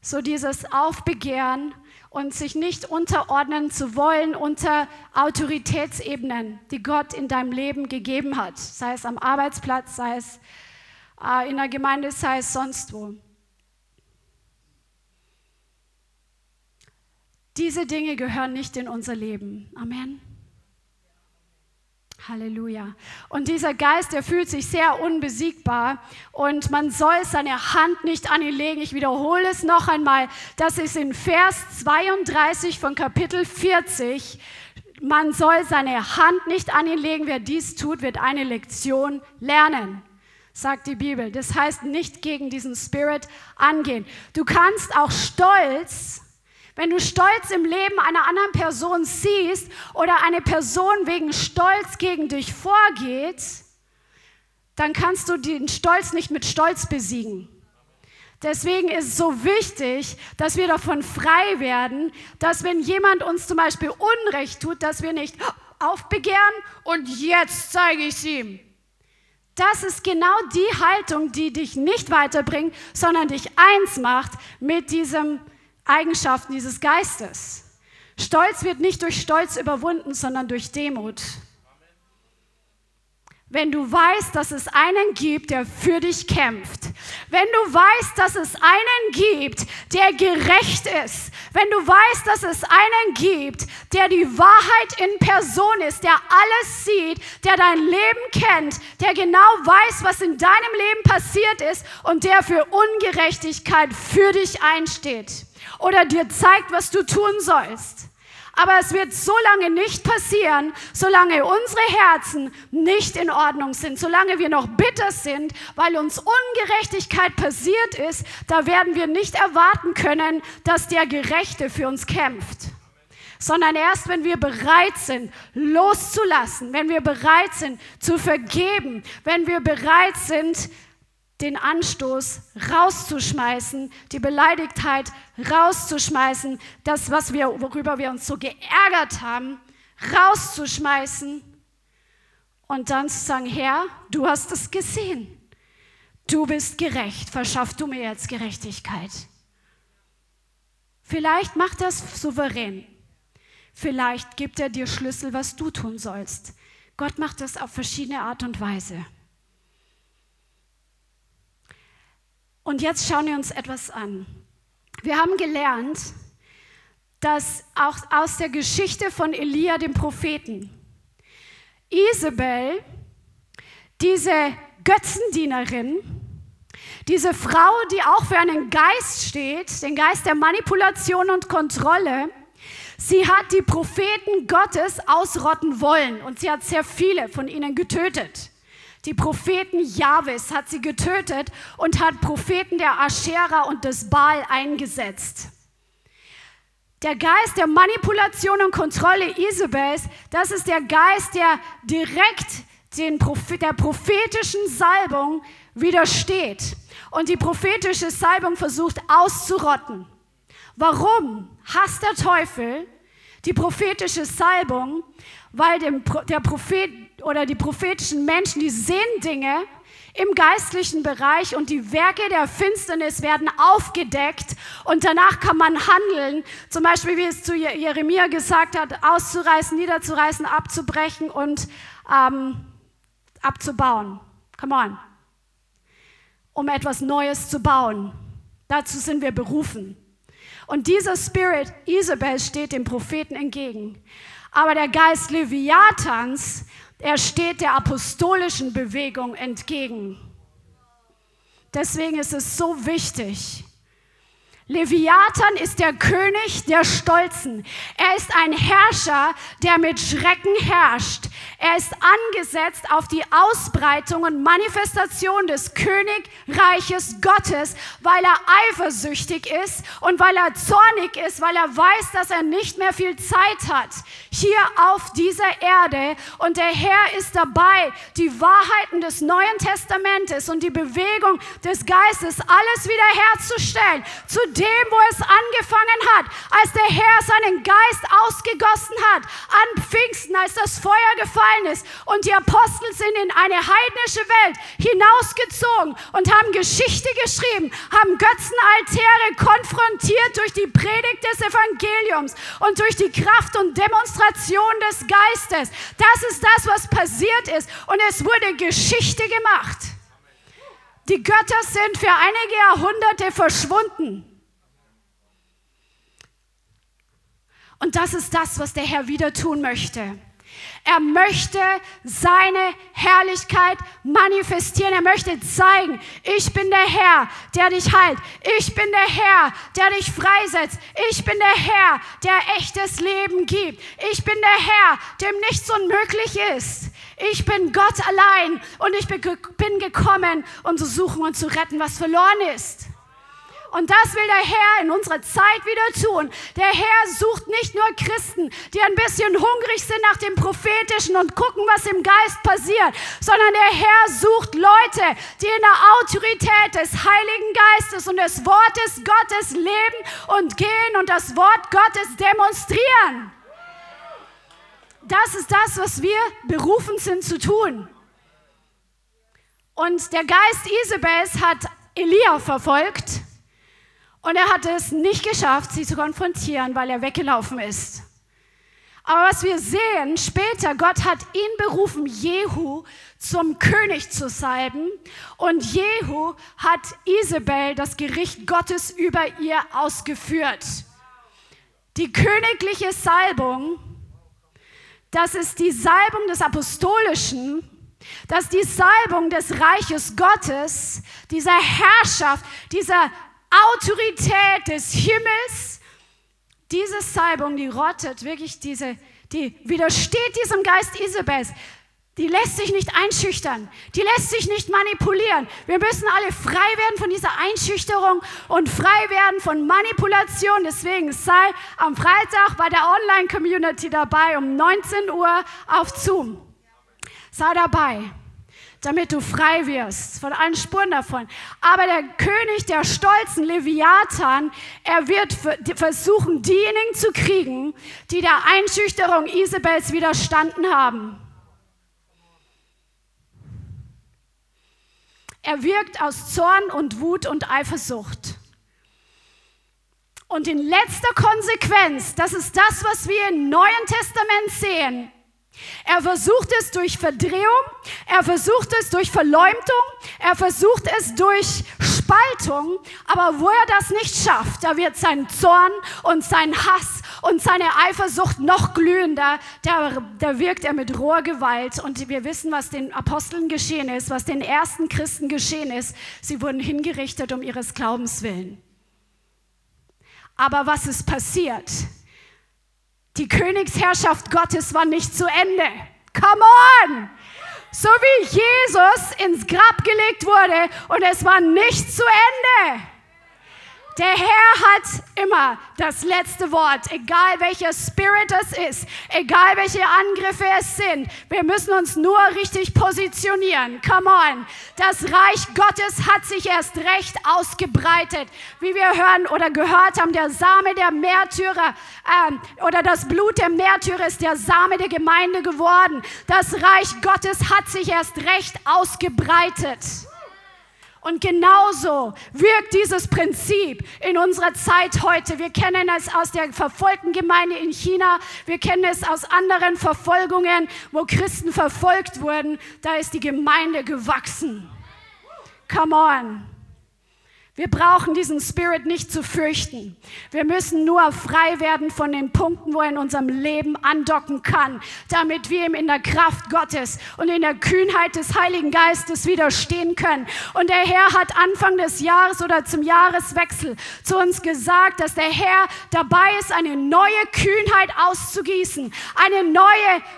So dieses Aufbegehren und sich nicht unterordnen zu wollen unter Autoritätsebenen, die Gott in deinem Leben gegeben hat, sei es am Arbeitsplatz, sei es äh, in der Gemeinde, sei es sonst wo. Diese Dinge gehören nicht in unser Leben. Amen. Halleluja. Und dieser Geist, der fühlt sich sehr unbesiegbar und man soll seine Hand nicht an ihn legen. Ich wiederhole es noch einmal. Das ist in Vers 32 von Kapitel 40. man soll seine Hand nicht an ihn legen. Wer dies tut, wird eine Lektion lernen, sagt die Bibel. Das heißt, nicht gegen diesen Spirit angehen. Du kannst auch Stolz, wenn du Stolz im Leben einer anderen Person siehst oder eine Person wegen Stolz gegen dich vorgeht, dann kannst du den Stolz nicht mit Stolz besiegen. Deswegen ist es so wichtig, dass wir davon frei werden, dass wenn jemand uns zum Beispiel Unrecht tut, dass wir nicht aufbegehren und jetzt zeige ich es ihm. Das ist genau die Haltung, die dich nicht weiterbringt, sondern dich eins macht mit diesen Eigenschaften dieses Geistes. Stolz wird nicht durch Stolz überwunden, sondern durch Demut wenn du weißt, dass es einen gibt, der für dich kämpft, wenn du weißt, dass es einen gibt, der gerecht ist, wenn du weißt, dass es einen gibt, der die Wahrheit in Person ist, der alles sieht, der dein Leben kennt, der genau weiß, was in deinem Leben passiert ist und der für Ungerechtigkeit für dich einsteht oder dir zeigt, was du tun sollst. Aber es wird so lange nicht passieren, solange unsere Herzen nicht in Ordnung sind, solange wir noch bitter sind, weil uns Ungerechtigkeit passiert ist, da werden wir nicht erwarten können, dass der Gerechte für uns kämpft. Sondern erst wenn wir bereit sind, loszulassen, wenn wir bereit sind, zu vergeben, wenn wir bereit sind, den Anstoß rauszuschmeißen, die Beleidigtheit rauszuschmeißen, das, was wir, worüber wir uns so geärgert haben, rauszuschmeißen und dann zu sagen, Herr, du hast es gesehen. Du bist gerecht, verschaff du mir jetzt Gerechtigkeit. Vielleicht macht es souverän. Vielleicht gibt er dir Schlüssel, was du tun sollst. Gott macht das auf verschiedene Art und Weise. Und jetzt schauen wir uns etwas an. Wir haben gelernt, dass auch aus der Geschichte von Elia, dem Propheten, Isabel, diese Götzendienerin, diese Frau, die auch für einen Geist steht, den Geist der Manipulation und Kontrolle, sie hat die Propheten Gottes ausrotten wollen und sie hat sehr viele von ihnen getötet. Die Propheten Jahwes hat sie getötet und hat Propheten der Aschera und des Baal eingesetzt. Der Geist der Manipulation und Kontrolle Isabels, das ist der Geist, der direkt den der prophetischen Salbung widersteht und die prophetische Salbung versucht auszurotten. Warum hasst der Teufel die prophetische Salbung? Weil dem, der Prophet oder die prophetischen Menschen, die sehen Dinge im geistlichen Bereich und die Werke der Finsternis werden aufgedeckt und danach kann man handeln. Zum Beispiel, wie es zu Jeremia gesagt hat, auszureißen, niederzureißen, abzubrechen und ähm, abzubauen. Come on. Um etwas Neues zu bauen. Dazu sind wir berufen. Und dieser Spirit Isabel steht dem Propheten entgegen. Aber der Geist Leviathans er steht der apostolischen Bewegung entgegen. Deswegen ist es so wichtig, Leviathan ist der König der Stolzen. Er ist ein Herrscher, der mit Schrecken herrscht. Er ist angesetzt auf die Ausbreitung und Manifestation des Königreiches Gottes, weil er eifersüchtig ist und weil er zornig ist, weil er weiß, dass er nicht mehr viel Zeit hat hier auf dieser Erde. Und der Herr ist dabei, die Wahrheiten des Neuen Testamentes und die Bewegung des Geistes alles wiederherzustellen. Zu dem, wo es angefangen hat, als der Herr seinen Geist ausgegossen hat, an Pfingsten, als das Feuer gefallen ist und die Apostel sind in eine heidnische Welt hinausgezogen und haben Geschichte geschrieben, haben Götzenaltäre konfrontiert durch die Predigt des Evangeliums und durch die Kraft und Demonstration des Geistes. Das ist das, was passiert ist und es wurde Geschichte gemacht. Die Götter sind für einige Jahrhunderte verschwunden. Und das ist das, was der Herr wieder tun möchte. Er möchte seine Herrlichkeit manifestieren. Er möchte zeigen, ich bin der Herr, der dich heilt. Ich bin der Herr, der dich freisetzt. Ich bin der Herr, der echtes Leben gibt. Ich bin der Herr, dem nichts unmöglich ist. Ich bin Gott allein und ich bin gekommen, um zu suchen und zu retten, was verloren ist. Und das will der Herr in unserer Zeit wieder tun. Der Herr sucht nicht nur Christen, die ein bisschen hungrig sind nach dem Prophetischen und gucken, was im Geist passiert, sondern der Herr sucht Leute, die in der Autorität des Heiligen Geistes und des Wortes Gottes leben und gehen und das Wort Gottes demonstrieren. Das ist das, was wir berufen sind zu tun. Und der Geist Isabels hat Elia verfolgt und er hat es nicht geschafft, sie zu konfrontieren, weil er weggelaufen ist. Aber was wir sehen später, Gott hat ihn berufen, Jehu zum König zu salben. Und Jehu hat Isabel das Gericht Gottes über ihr ausgeführt. Die königliche Salbung, das ist die Salbung des Apostolischen, das ist die Salbung des Reiches Gottes, dieser Herrschaft, dieser Autorität des Himmels. Diese Salbung, die rottet wirklich diese, die widersteht diesem Geist Isabels. Die lässt sich nicht einschüchtern. Die lässt sich nicht manipulieren. Wir müssen alle frei werden von dieser Einschüchterung und frei werden von Manipulation. Deswegen sei am Freitag bei der Online-Community dabei um 19 Uhr auf Zoom. Sei dabei damit du frei wirst von allen Spuren davon. Aber der König der stolzen Leviathan, er wird versuchen, diejenigen zu kriegen, die der Einschüchterung Isabels widerstanden haben. Er wirkt aus Zorn und Wut und Eifersucht. Und in letzter Konsequenz, das ist das, was wir im Neuen Testament sehen, er versucht es durch Verdrehung, er versucht es durch Verleumdung, er versucht es durch Spaltung, aber wo er das nicht schafft, da wird sein Zorn und sein Hass und seine Eifersucht noch glühender, da, da wirkt er mit roher Gewalt. Und wir wissen, was den Aposteln geschehen ist, was den ersten Christen geschehen ist. Sie wurden hingerichtet um ihres Glaubens willen. Aber was ist passiert? Die Königsherrschaft Gottes war nicht zu Ende. Come on! So wie Jesus ins Grab gelegt wurde und es war nicht zu Ende. Der Herr hat immer das letzte Wort, egal welcher Spirit es ist, egal welche Angriffe es sind. Wir müssen uns nur richtig positionieren. Come on. Das Reich Gottes hat sich erst recht ausgebreitet. Wie wir hören oder gehört haben, der Same der Märtyrer äh, oder das Blut der Märtyrer ist der Same der Gemeinde geworden. Das Reich Gottes hat sich erst recht ausgebreitet. Und genauso wirkt dieses Prinzip in unserer Zeit heute. Wir kennen es aus der verfolgten Gemeinde in China. Wir kennen es aus anderen Verfolgungen, wo Christen verfolgt wurden. Da ist die Gemeinde gewachsen. Come on. Wir brauchen diesen Spirit nicht zu fürchten. Wir müssen nur frei werden von den Punkten, wo er in unserem Leben andocken kann, damit wir ihm in der Kraft Gottes und in der Kühnheit des Heiligen Geistes widerstehen können. Und der Herr hat Anfang des Jahres oder zum Jahreswechsel zu uns gesagt, dass der Herr dabei ist, eine neue Kühnheit auszugießen, eine neue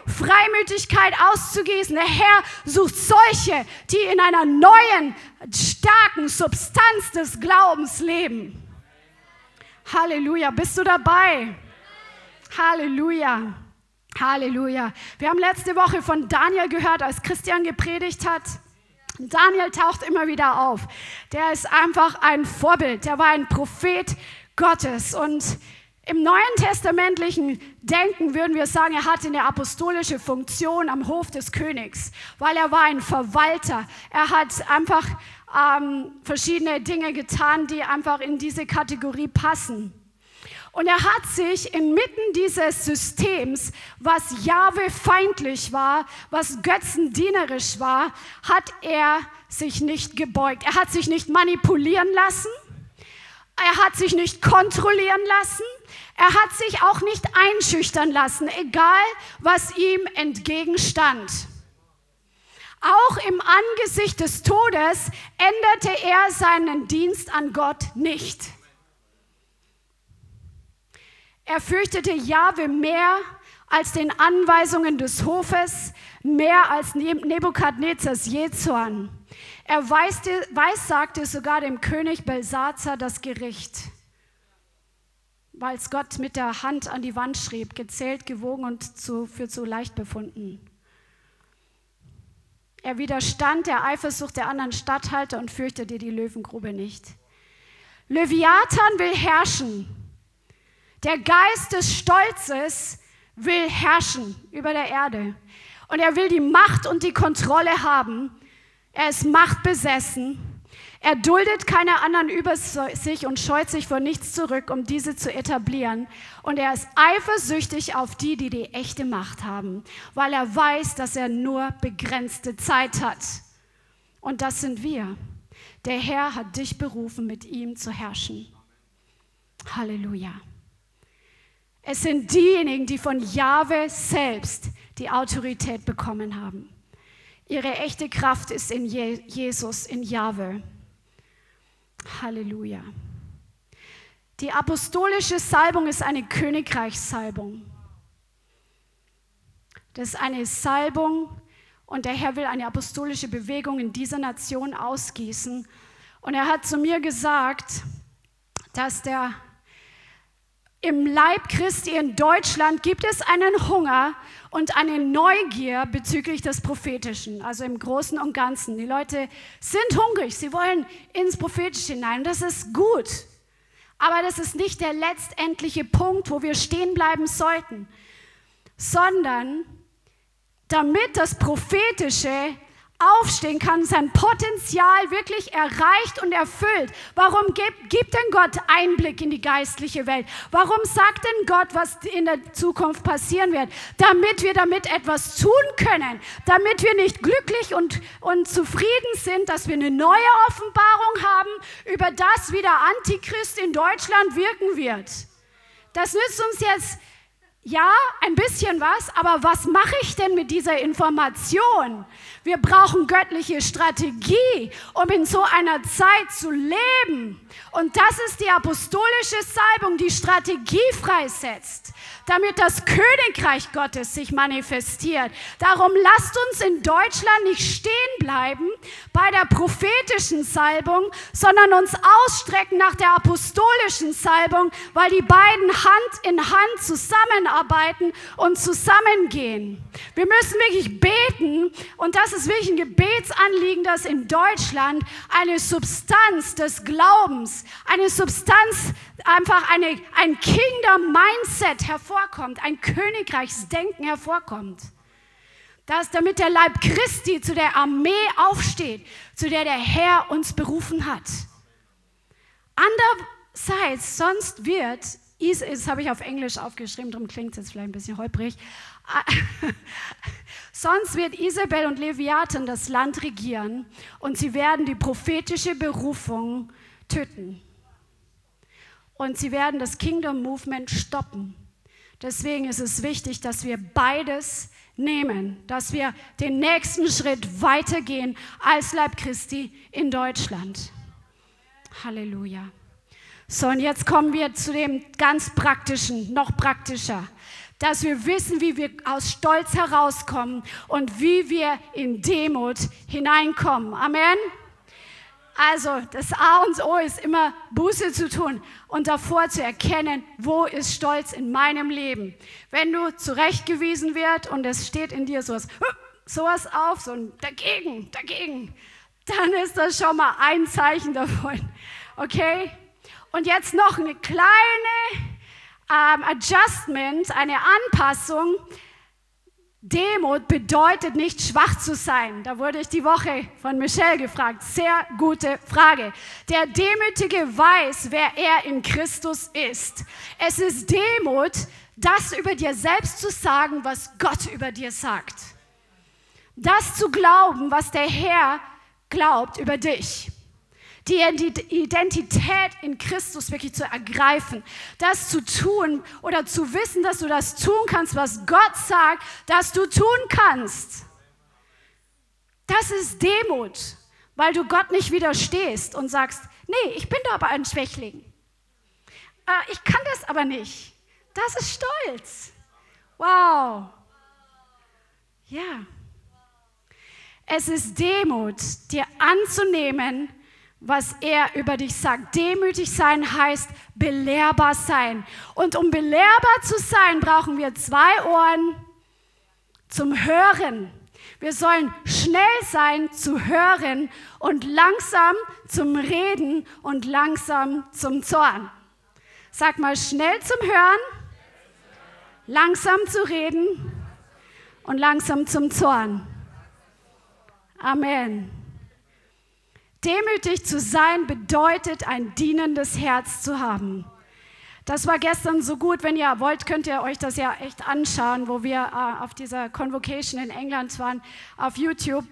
Freimütigkeit auszugießen. Der Herr sucht solche, die in einer neuen starken Substanz des Glaubens leben. Halleluja. Bist du dabei? Halleluja. Halleluja. Wir haben letzte Woche von Daniel gehört, als Christian gepredigt hat. Daniel taucht immer wieder auf. Der ist einfach ein Vorbild. Der war ein Prophet Gottes und im neuen testamentlichen Denken würden wir sagen, er hatte eine apostolische Funktion am Hof des Königs, weil er war ein Verwalter. Er hat einfach ähm, verschiedene Dinge getan, die einfach in diese Kategorie passen. Und er hat sich inmitten dieses Systems, was Jahwe feindlich war, was götzendienerisch war, hat er sich nicht gebeugt. Er hat sich nicht manipulieren lassen. Er hat sich nicht kontrollieren lassen. Er hat sich auch nicht einschüchtern lassen, egal was ihm entgegenstand. Auch im Angesicht des Todes änderte er seinen Dienst an Gott nicht. Er fürchtete Jahwe mehr als den Anweisungen des Hofes, mehr als Nebukadnezars Jezorn. Er weissagte sogar dem König Belsazar das Gericht, weil es Gott mit der Hand an die Wand schrieb, gezählt, gewogen und zu, für zu leicht befunden. Er widerstand der Eifersucht der anderen Statthalter und fürchtete die Löwengrube nicht. Leviathan will herrschen. Der Geist des Stolzes will herrschen über der Erde. Und er will die Macht und die Kontrolle haben. Er ist machtbesessen. Er duldet keine anderen über sich und scheut sich vor nichts zurück, um diese zu etablieren. Und er ist eifersüchtig auf die, die die echte Macht haben, weil er weiß, dass er nur begrenzte Zeit hat. Und das sind wir. Der Herr hat dich berufen, mit ihm zu herrschen. Halleluja. Es sind diejenigen, die von Jahwe selbst die Autorität bekommen haben. Ihre echte Kraft ist in Jesus, in Jahwe. Halleluja. Die apostolische Salbung ist eine Königreichssalbung. Das ist eine Salbung und der Herr will eine apostolische Bewegung in dieser Nation ausgießen. Und er hat zu mir gesagt, dass der im Leib Christi in Deutschland gibt es einen Hunger und eine Neugier bezüglich des Prophetischen, also im Großen und Ganzen. Die Leute sind hungrig, sie wollen ins Prophetische hinein. Das ist gut. Aber das ist nicht der letztendliche Punkt, wo wir stehen bleiben sollten, sondern damit das Prophetische aufstehen kann, sein Potenzial wirklich erreicht und erfüllt. Warum gibt, gibt denn Gott Einblick in die geistliche Welt? Warum sagt denn Gott, was in der Zukunft passieren wird? Damit wir damit etwas tun können, damit wir nicht glücklich und, und zufrieden sind, dass wir eine neue Offenbarung haben über das, wie der Antichrist in Deutschland wirken wird. Das nützt uns jetzt ja, ein bisschen was, aber was mache ich denn mit dieser Information? Wir brauchen göttliche Strategie, um in so einer Zeit zu leben. Und das ist die apostolische Salbung, die Strategie freisetzt, damit das Königreich Gottes sich manifestiert. Darum lasst uns in Deutschland nicht stehen bleiben bei der prophetischen Salbung, sondern uns ausstrecken nach der apostolischen Salbung, weil die beiden Hand in Hand zusammenarbeiten und zusammengehen. Wir müssen wirklich beten und das ist wirklich ein Gebetsanliegen, dass in Deutschland eine Substanz des Glaubens, eine Substanz, einfach eine, ein Kingdom-Mindset hervorkommt, ein Königreichsdenken hervorkommt. Dass, damit der Leib Christi zu der Armee aufsteht, zu der der Herr uns berufen hat. Andererseits, sonst wird, das habe ich auf Englisch aufgeschrieben, darum klingt es jetzt vielleicht ein bisschen holprig, Sonst wird Isabel und Leviathan das Land regieren und sie werden die prophetische Berufung töten. Und sie werden das Kingdom Movement stoppen. Deswegen ist es wichtig, dass wir beides nehmen, dass wir den nächsten Schritt weitergehen als Leib Christi in Deutschland. Halleluja. So, und jetzt kommen wir zu dem ganz praktischen, noch praktischer dass wir wissen, wie wir aus Stolz herauskommen und wie wir in Demut hineinkommen. Amen. Also das A und O ist immer Buße zu tun und davor zu erkennen, wo ist Stolz in meinem Leben. Wenn du zurechtgewiesen wird und es steht in dir sowas, sowas auf, so ein dagegen, dagegen, dann ist das schon mal ein Zeichen davon. Okay? Und jetzt noch eine kleine ähm, Adjustment, eine Anpassung. Demut bedeutet nicht schwach zu sein. Da wurde ich die Woche von Michelle gefragt. Sehr gute Frage. Der Demütige weiß, wer er in Christus ist. Es ist Demut, das über dir selbst zu sagen, was Gott über dir sagt. Das zu glauben, was der Herr glaubt über dich. Die Identität in Christus wirklich zu ergreifen, das zu tun oder zu wissen, dass du das tun kannst, was Gott sagt, dass du tun kannst. Das ist Demut, weil du Gott nicht widerstehst und sagst, nee, ich bin da aber ein Schwächling. Äh, ich kann das aber nicht. Das ist Stolz. Wow. Ja. Es ist Demut, dir anzunehmen, was er über dich sagt. Demütig sein heißt belehrbar sein. Und um belehrbar zu sein, brauchen wir zwei Ohren zum Hören. Wir sollen schnell sein zu hören und langsam zum Reden und langsam zum Zorn. Sag mal schnell zum Hören, langsam zu reden und langsam zum Zorn. Amen. Demütig zu sein bedeutet, ein dienendes Herz zu haben. Das war gestern so gut. Wenn ihr wollt, könnt ihr euch das ja echt anschauen, wo wir äh, auf dieser Convocation in England waren, auf YouTube.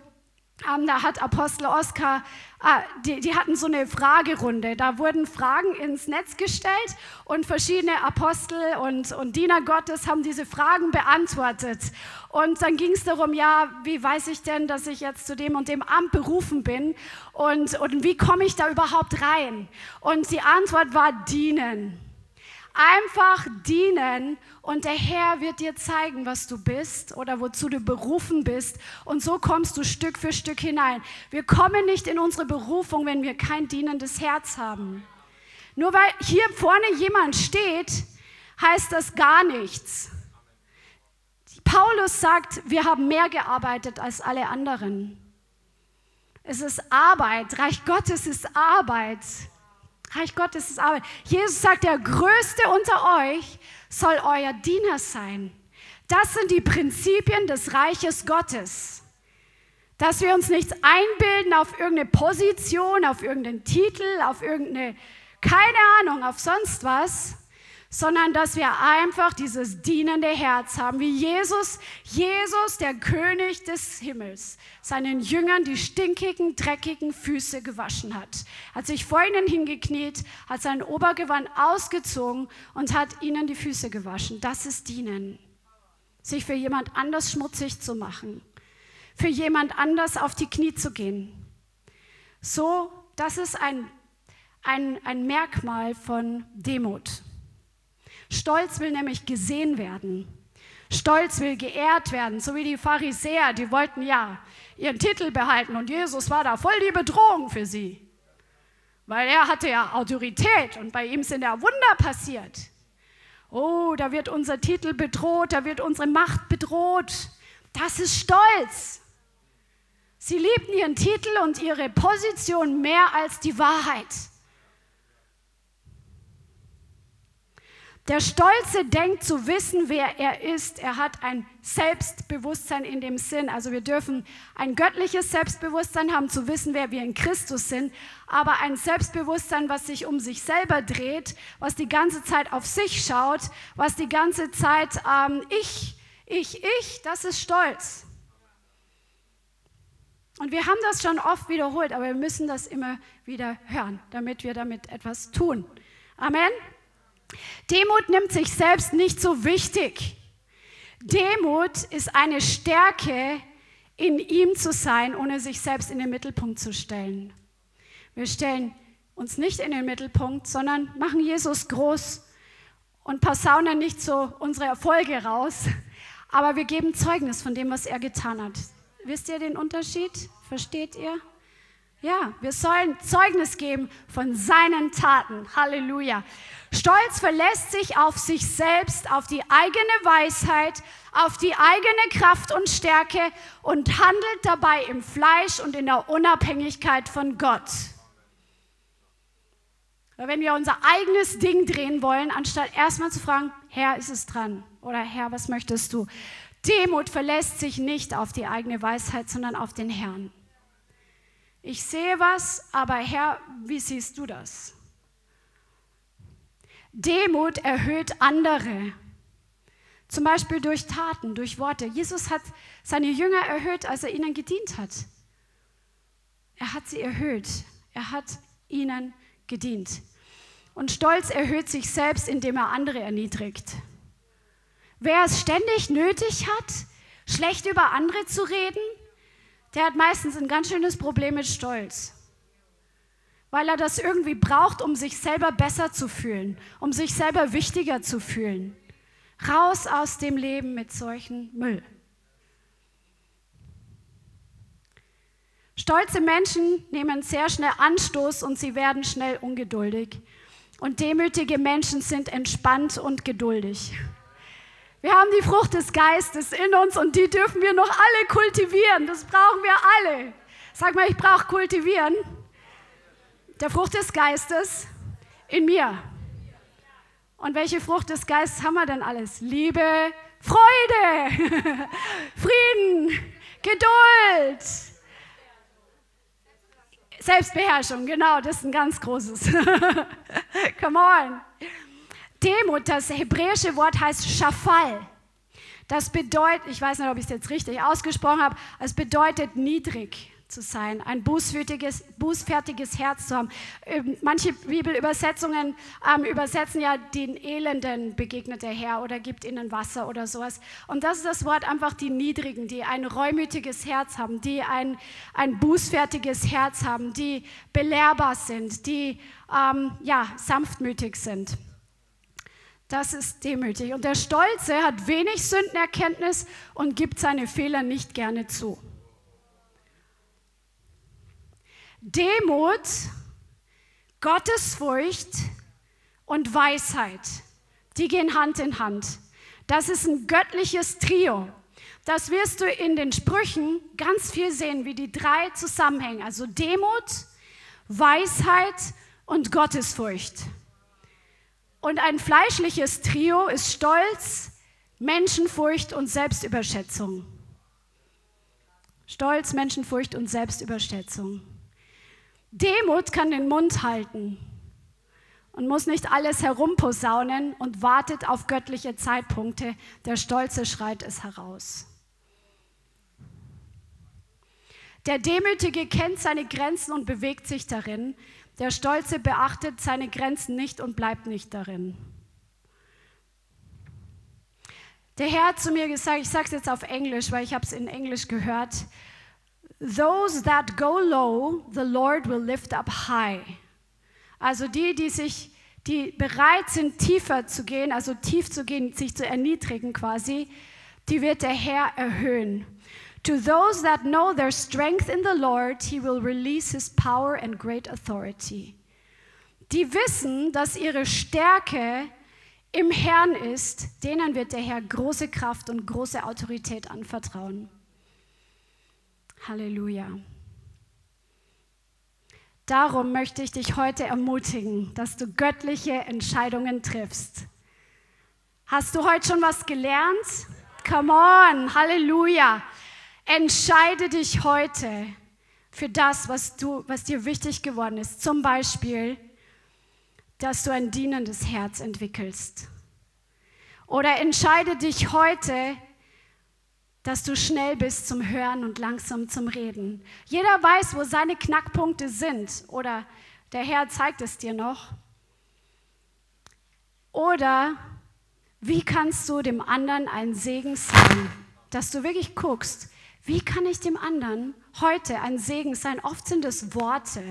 Ähm, da hat Apostel Oskar, äh, die, die, hatten so eine Fragerunde. Da wurden Fragen ins Netz gestellt und verschiedene Apostel und, und Diener Gottes haben diese Fragen beantwortet. Und dann ging es darum, ja, wie weiß ich denn, dass ich jetzt zu dem und dem Amt berufen bin und, und wie komme ich da überhaupt rein? Und die Antwort war dienen. Einfach dienen und der Herr wird dir zeigen, was du bist oder wozu du berufen bist. Und so kommst du Stück für Stück hinein. Wir kommen nicht in unsere Berufung, wenn wir kein dienendes Herz haben. Nur weil hier vorne jemand steht, heißt das gar nichts. Paulus sagt, wir haben mehr gearbeitet als alle anderen. Es ist Arbeit. Reich Gottes ist Arbeit. Reich Gottes ist Arbeit. Jesus sagt, der Größte unter euch soll euer Diener sein. Das sind die Prinzipien des Reiches Gottes. Dass wir uns nichts einbilden auf irgendeine Position, auf irgendeinen Titel, auf irgendeine, keine Ahnung, auf sonst was, sondern dass wir einfach dieses dienende Herz haben, wie Jesus, Jesus, der König des Himmels, seinen Jüngern die stinkigen, dreckigen Füße gewaschen hat. Hat sich vor ihnen hingekniet, hat sein Obergewand ausgezogen und hat ihnen die Füße gewaschen. Das ist Dienen. Sich für jemand anders schmutzig zu machen, für jemand anders auf die Knie zu gehen. So, das ist ein, ein, ein Merkmal von Demut. Stolz will nämlich gesehen werden. Stolz will geehrt werden, so wie die Pharisäer, die wollten ja ihren Titel behalten und Jesus war da voll die Bedrohung für sie. Weil er hatte ja Autorität und bei ihm sind ja Wunder passiert. Oh, da wird unser Titel bedroht, da wird unsere Macht bedroht. Das ist Stolz. Sie liebten ihren Titel und ihre Position mehr als die Wahrheit. Der Stolze denkt zu wissen, wer er ist. Er hat ein Selbstbewusstsein in dem Sinn. Also wir dürfen ein göttliches Selbstbewusstsein haben, zu wissen, wer wir in Christus sind. Aber ein Selbstbewusstsein, was sich um sich selber dreht, was die ganze Zeit auf sich schaut, was die ganze Zeit ähm, ich, ich, ich, das ist Stolz. Und wir haben das schon oft wiederholt, aber wir müssen das immer wieder hören, damit wir damit etwas tun. Amen. Demut nimmt sich selbst nicht so wichtig. Demut ist eine Stärke, in ihm zu sein, ohne sich selbst in den Mittelpunkt zu stellen. Wir stellen uns nicht in den Mittelpunkt, sondern machen Jesus groß und posaunen nicht so unsere Erfolge raus, aber wir geben Zeugnis von dem, was er getan hat. Wisst ihr den Unterschied? Versteht ihr? Ja, wir sollen Zeugnis geben von seinen Taten. Halleluja. Stolz verlässt sich auf sich selbst, auf die eigene Weisheit, auf die eigene Kraft und Stärke und handelt dabei im Fleisch und in der Unabhängigkeit von Gott. Wenn wir unser eigenes Ding drehen wollen, anstatt erstmal zu fragen, Herr, ist es dran? Oder Herr, was möchtest du? Demut verlässt sich nicht auf die eigene Weisheit, sondern auf den Herrn. Ich sehe was, aber Herr, wie siehst du das? Demut erhöht andere. Zum Beispiel durch Taten, durch Worte. Jesus hat seine Jünger erhöht, als er ihnen gedient hat. Er hat sie erhöht. Er hat ihnen gedient. Und Stolz erhöht sich selbst, indem er andere erniedrigt. Wer es ständig nötig hat, schlecht über andere zu reden, der hat meistens ein ganz schönes Problem mit Stolz. Weil er das irgendwie braucht, um sich selber besser zu fühlen, um sich selber wichtiger zu fühlen. Raus aus dem Leben mit solchen Müll. Stolze Menschen nehmen sehr schnell Anstoß und sie werden schnell ungeduldig. Und demütige Menschen sind entspannt und geduldig. Wir haben die Frucht des Geistes in uns und die dürfen wir noch alle kultivieren. Das brauchen wir alle. Sag mal, ich brauche kultivieren. Der Frucht des Geistes in mir. Und welche Frucht des Geistes haben wir denn alles? Liebe, Freude, Frieden, Geduld, Selbstbeherrschung, genau, das ist ein ganz großes. Come on. Demut, das hebräische Wort heißt Schafal. Das bedeutet, ich weiß nicht, ob ich es jetzt richtig ausgesprochen habe, es bedeutet niedrig zu sein, ein bußfertiges, bußfertiges Herz zu haben. Ähm, manche Bibelübersetzungen ähm, übersetzen ja den Elenden begegnet der Herr oder gibt ihnen Wasser oder sowas. Und das ist das Wort einfach die Niedrigen, die ein reumütiges Herz haben, die ein, ein bußfertiges Herz haben, die belehrbar sind, die ähm, ja, sanftmütig sind. Das ist demütig. Und der Stolze hat wenig Sündenerkenntnis und gibt seine Fehler nicht gerne zu. Demut, Gottesfurcht und Weisheit, die gehen Hand in Hand. Das ist ein göttliches Trio. Das wirst du in den Sprüchen ganz viel sehen, wie die drei zusammenhängen. Also Demut, Weisheit und Gottesfurcht. Und ein fleischliches Trio ist Stolz, Menschenfurcht und Selbstüberschätzung. Stolz, Menschenfurcht und Selbstüberschätzung. Demut kann den Mund halten und muss nicht alles herumposaunen und wartet auf göttliche Zeitpunkte. Der Stolze schreit es heraus. Der Demütige kennt seine Grenzen und bewegt sich darin. Der Stolze beachtet seine Grenzen nicht und bleibt nicht darin. Der Herr hat zu mir gesagt, ich sage es jetzt auf Englisch, weil ich habe es in Englisch gehört, Those that go low, the Lord will lift up high. Also die, die sich, die bereit sind, tiefer zu gehen, also tief zu gehen, sich zu erniedrigen quasi, die wird der Herr erhöhen. To those that know their strength in the Lord, he will release his power and great authority. Die wissen, dass ihre Stärke im Herrn ist, denen wird der Herr große Kraft und große Autorität anvertrauen. Halleluja. Darum möchte ich dich heute ermutigen, dass du göttliche Entscheidungen triffst. Hast du heute schon was gelernt? Come on, Halleluja. Entscheide dich heute für das, was, du, was dir wichtig geworden ist. Zum Beispiel, dass du ein dienendes Herz entwickelst. Oder entscheide dich heute, dass du schnell bist zum Hören und langsam zum Reden. Jeder weiß, wo seine Knackpunkte sind oder der Herr zeigt es dir noch. Oder wie kannst du dem anderen ein Segen sein? Dass du wirklich guckst, wie kann ich dem anderen heute ein Segen sein? Oft sind es Worte.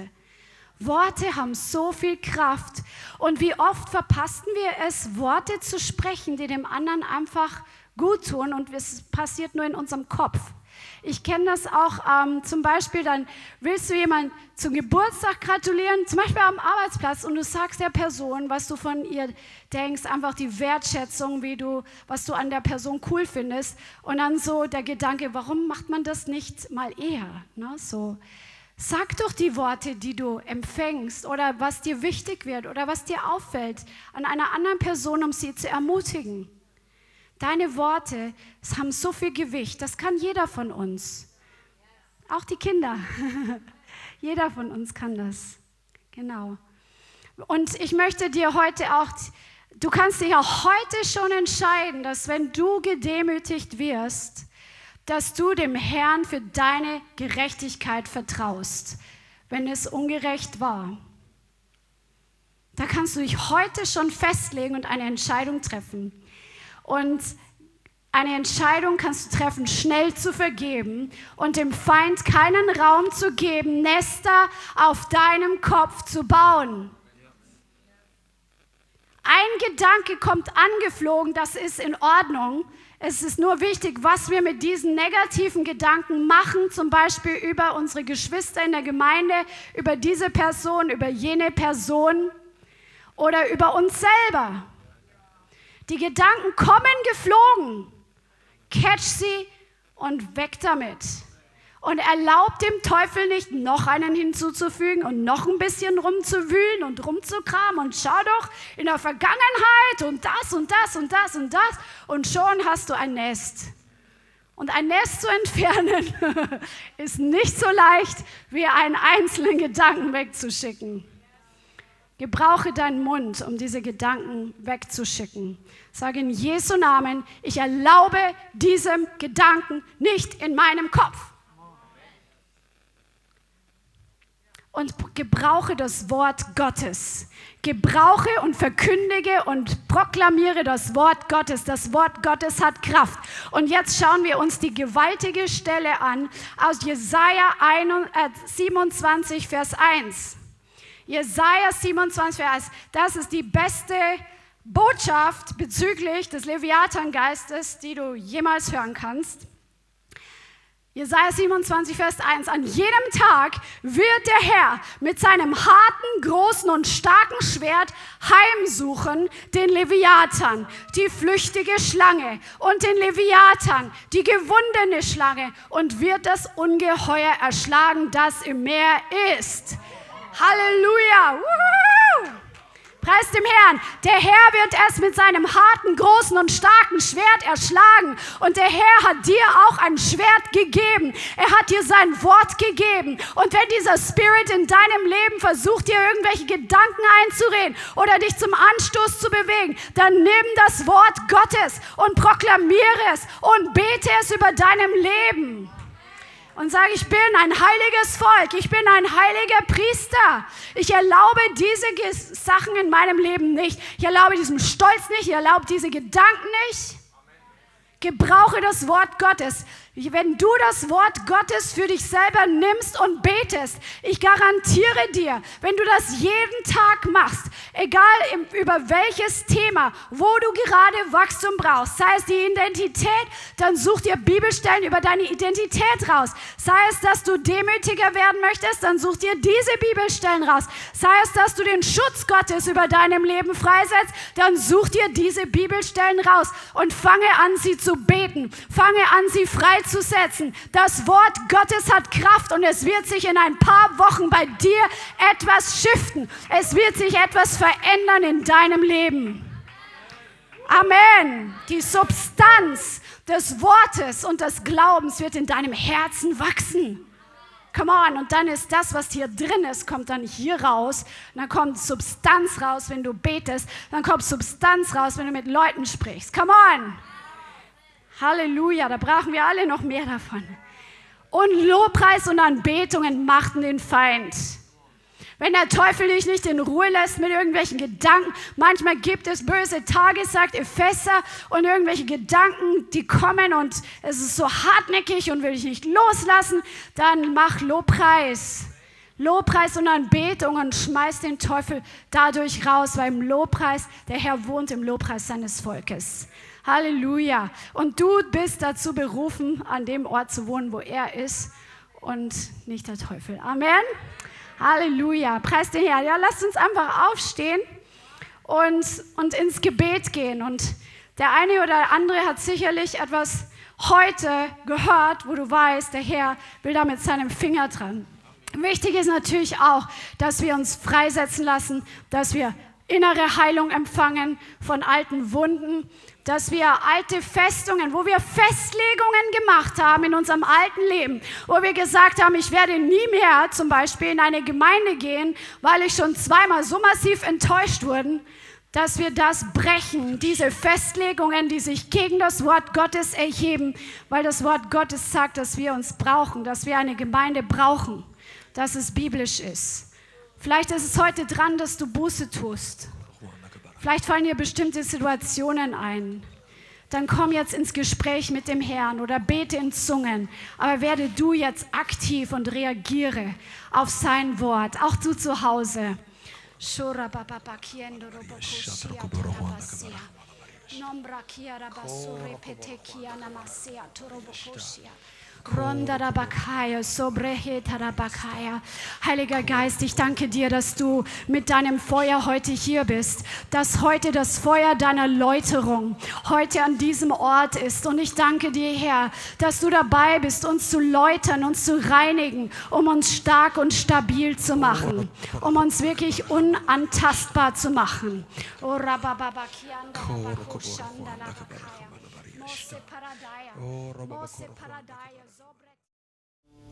Worte haben so viel Kraft. Und wie oft verpassten wir es, Worte zu sprechen, die dem anderen einfach gut tun und es passiert nur in unserem Kopf. Ich kenne das auch ähm, zum Beispiel, dann willst du jemand zum Geburtstag gratulieren, zum Beispiel am Arbeitsplatz und du sagst der Person, was du von ihr denkst, einfach die Wertschätzung, wie du, was du an der Person cool findest und dann so der Gedanke, warum macht man das nicht mal eher? Ne? So, sag doch die Worte, die du empfängst oder was dir wichtig wird oder was dir auffällt an einer anderen Person, um sie zu ermutigen. Deine Worte haben so viel Gewicht, das kann jeder von uns. Auch die Kinder. jeder von uns kann das. Genau. Und ich möchte dir heute auch, du kannst dich auch heute schon entscheiden, dass wenn du gedemütigt wirst, dass du dem Herrn für deine Gerechtigkeit vertraust, wenn es ungerecht war. Da kannst du dich heute schon festlegen und eine Entscheidung treffen. Und eine Entscheidung kannst du treffen, schnell zu vergeben und dem Feind keinen Raum zu geben, Nester auf deinem Kopf zu bauen. Ein Gedanke kommt angeflogen, das ist in Ordnung. Es ist nur wichtig, was wir mit diesen negativen Gedanken machen, zum Beispiel über unsere Geschwister in der Gemeinde, über diese Person, über jene Person oder über uns selber. Die Gedanken kommen geflogen. Catch sie und weg damit. Und erlaubt dem Teufel nicht, noch einen hinzuzufügen und noch ein bisschen rumzuwühlen und rumzukramen. Und schau doch in der Vergangenheit und das und das und das und das. Und schon hast du ein Nest. Und ein Nest zu entfernen ist nicht so leicht, wie einen einzelnen Gedanken wegzuschicken. Gebrauche deinen Mund, um diese Gedanken wegzuschicken. Sage in Jesu Namen, ich erlaube diesem Gedanken nicht in meinem Kopf. Und gebrauche das Wort Gottes. Gebrauche und verkündige und proklamiere das Wort Gottes. Das Wort Gottes hat Kraft. Und jetzt schauen wir uns die gewaltige Stelle an aus Jesaja 27, äh, Vers 1. Jesaja 27, Vers, das ist die beste Botschaft bezüglich des Leviathan-Geistes, die du jemals hören kannst. Jesaja 27, Vers 1. An jedem Tag wird der Herr mit seinem harten, großen und starken Schwert heimsuchen den Leviathan, die flüchtige Schlange und den Leviathan, die gewundene Schlange und wird das Ungeheuer erschlagen, das im Meer ist. Halleluja! Woohoo! Preis dem Herrn. Der Herr wird es mit seinem harten, großen und starken Schwert erschlagen. Und der Herr hat dir auch ein Schwert gegeben. Er hat dir sein Wort gegeben. Und wenn dieser Spirit in deinem Leben versucht, dir irgendwelche Gedanken einzureden oder dich zum Anstoß zu bewegen, dann nimm das Wort Gottes und proklamiere es und bete es über deinem Leben und sage, ich bin ein heiliges Volk, ich bin ein heiliger Priester. Ich erlaube diese Sachen in meinem Leben nicht. Ich erlaube diesen Stolz nicht, ich erlaube diese Gedanken nicht. Gebrauche das Wort Gottes. Wenn du das Wort Gottes für dich selber nimmst und betest, ich garantiere dir, wenn du das jeden Tag machst, egal über welches Thema, wo du gerade Wachstum brauchst, sei es die Identität, dann such dir Bibelstellen über deine Identität raus. Sei es, dass du demütiger werden möchtest, dann such dir diese Bibelstellen raus. Sei es, dass du den Schutz Gottes über deinem Leben freisetzt, dann such dir diese Bibelstellen raus und fange an, sie zu beten. Fange an, sie frei freizusetzen. Das Wort Gottes hat Kraft und es wird sich in ein paar Wochen bei dir etwas shiften. Es wird sich etwas verändern in deinem Leben. Amen. Die Substanz des Wortes und des Glaubens wird in deinem Herzen wachsen. Come on, und dann ist das, was hier drin ist, kommt dann hier raus. Und dann kommt Substanz raus, wenn du betest. Dann kommt Substanz raus, wenn du mit Leuten sprichst. Come on. Halleluja, da brauchen wir alle noch mehr davon. Und Lobpreis und Anbetungen machten den Feind. Wenn der Teufel dich nicht in Ruhe lässt mit irgendwelchen Gedanken, manchmal gibt es böse Tage, sagt Epheser, und irgendwelche Gedanken, die kommen und es ist so hartnäckig und will ich nicht loslassen, dann mach Lobpreis. Lobpreis und Anbetung und schmeiß den Teufel dadurch raus, weil im Lobpreis, der Herr wohnt im Lobpreis seines Volkes. Halleluja. Und du bist dazu berufen, an dem Ort zu wohnen, wo er ist und nicht der Teufel. Amen. Halleluja. Preis den Herrn. Ja, lasst uns einfach aufstehen und, und ins Gebet gehen. Und der eine oder der andere hat sicherlich etwas heute gehört, wo du weißt, der Herr will da mit seinem Finger dran. Wichtig ist natürlich auch, dass wir uns freisetzen lassen, dass wir innere Heilung empfangen von alten Wunden, dass wir alte Festungen, wo wir Festlegungen gemacht haben in unserem alten Leben, wo wir gesagt haben, ich werde nie mehr zum Beispiel in eine Gemeinde gehen, weil ich schon zweimal so massiv enttäuscht wurde, dass wir das brechen, diese Festlegungen, die sich gegen das Wort Gottes erheben, weil das Wort Gottes sagt, dass wir uns brauchen, dass wir eine Gemeinde brauchen, dass es biblisch ist. Vielleicht ist es heute dran, dass du Buße tust. Vielleicht fallen dir bestimmte Situationen ein. Dann komm jetzt ins Gespräch mit dem Herrn oder bete in Zungen. Aber werde du jetzt aktiv und reagiere auf sein Wort. Auch du zu Hause. Nombra kiara basure petekia namasea torobokoshia. Heiliger Geist, ich danke dir, dass du mit deinem Feuer heute hier bist, dass heute das Feuer deiner Läuterung heute an diesem Ort ist. Und ich danke dir, Herr, dass du dabei bist, uns zu läutern, uns zu reinigen, um uns stark und stabil zu machen, um uns wirklich unantastbar zu machen. Oh,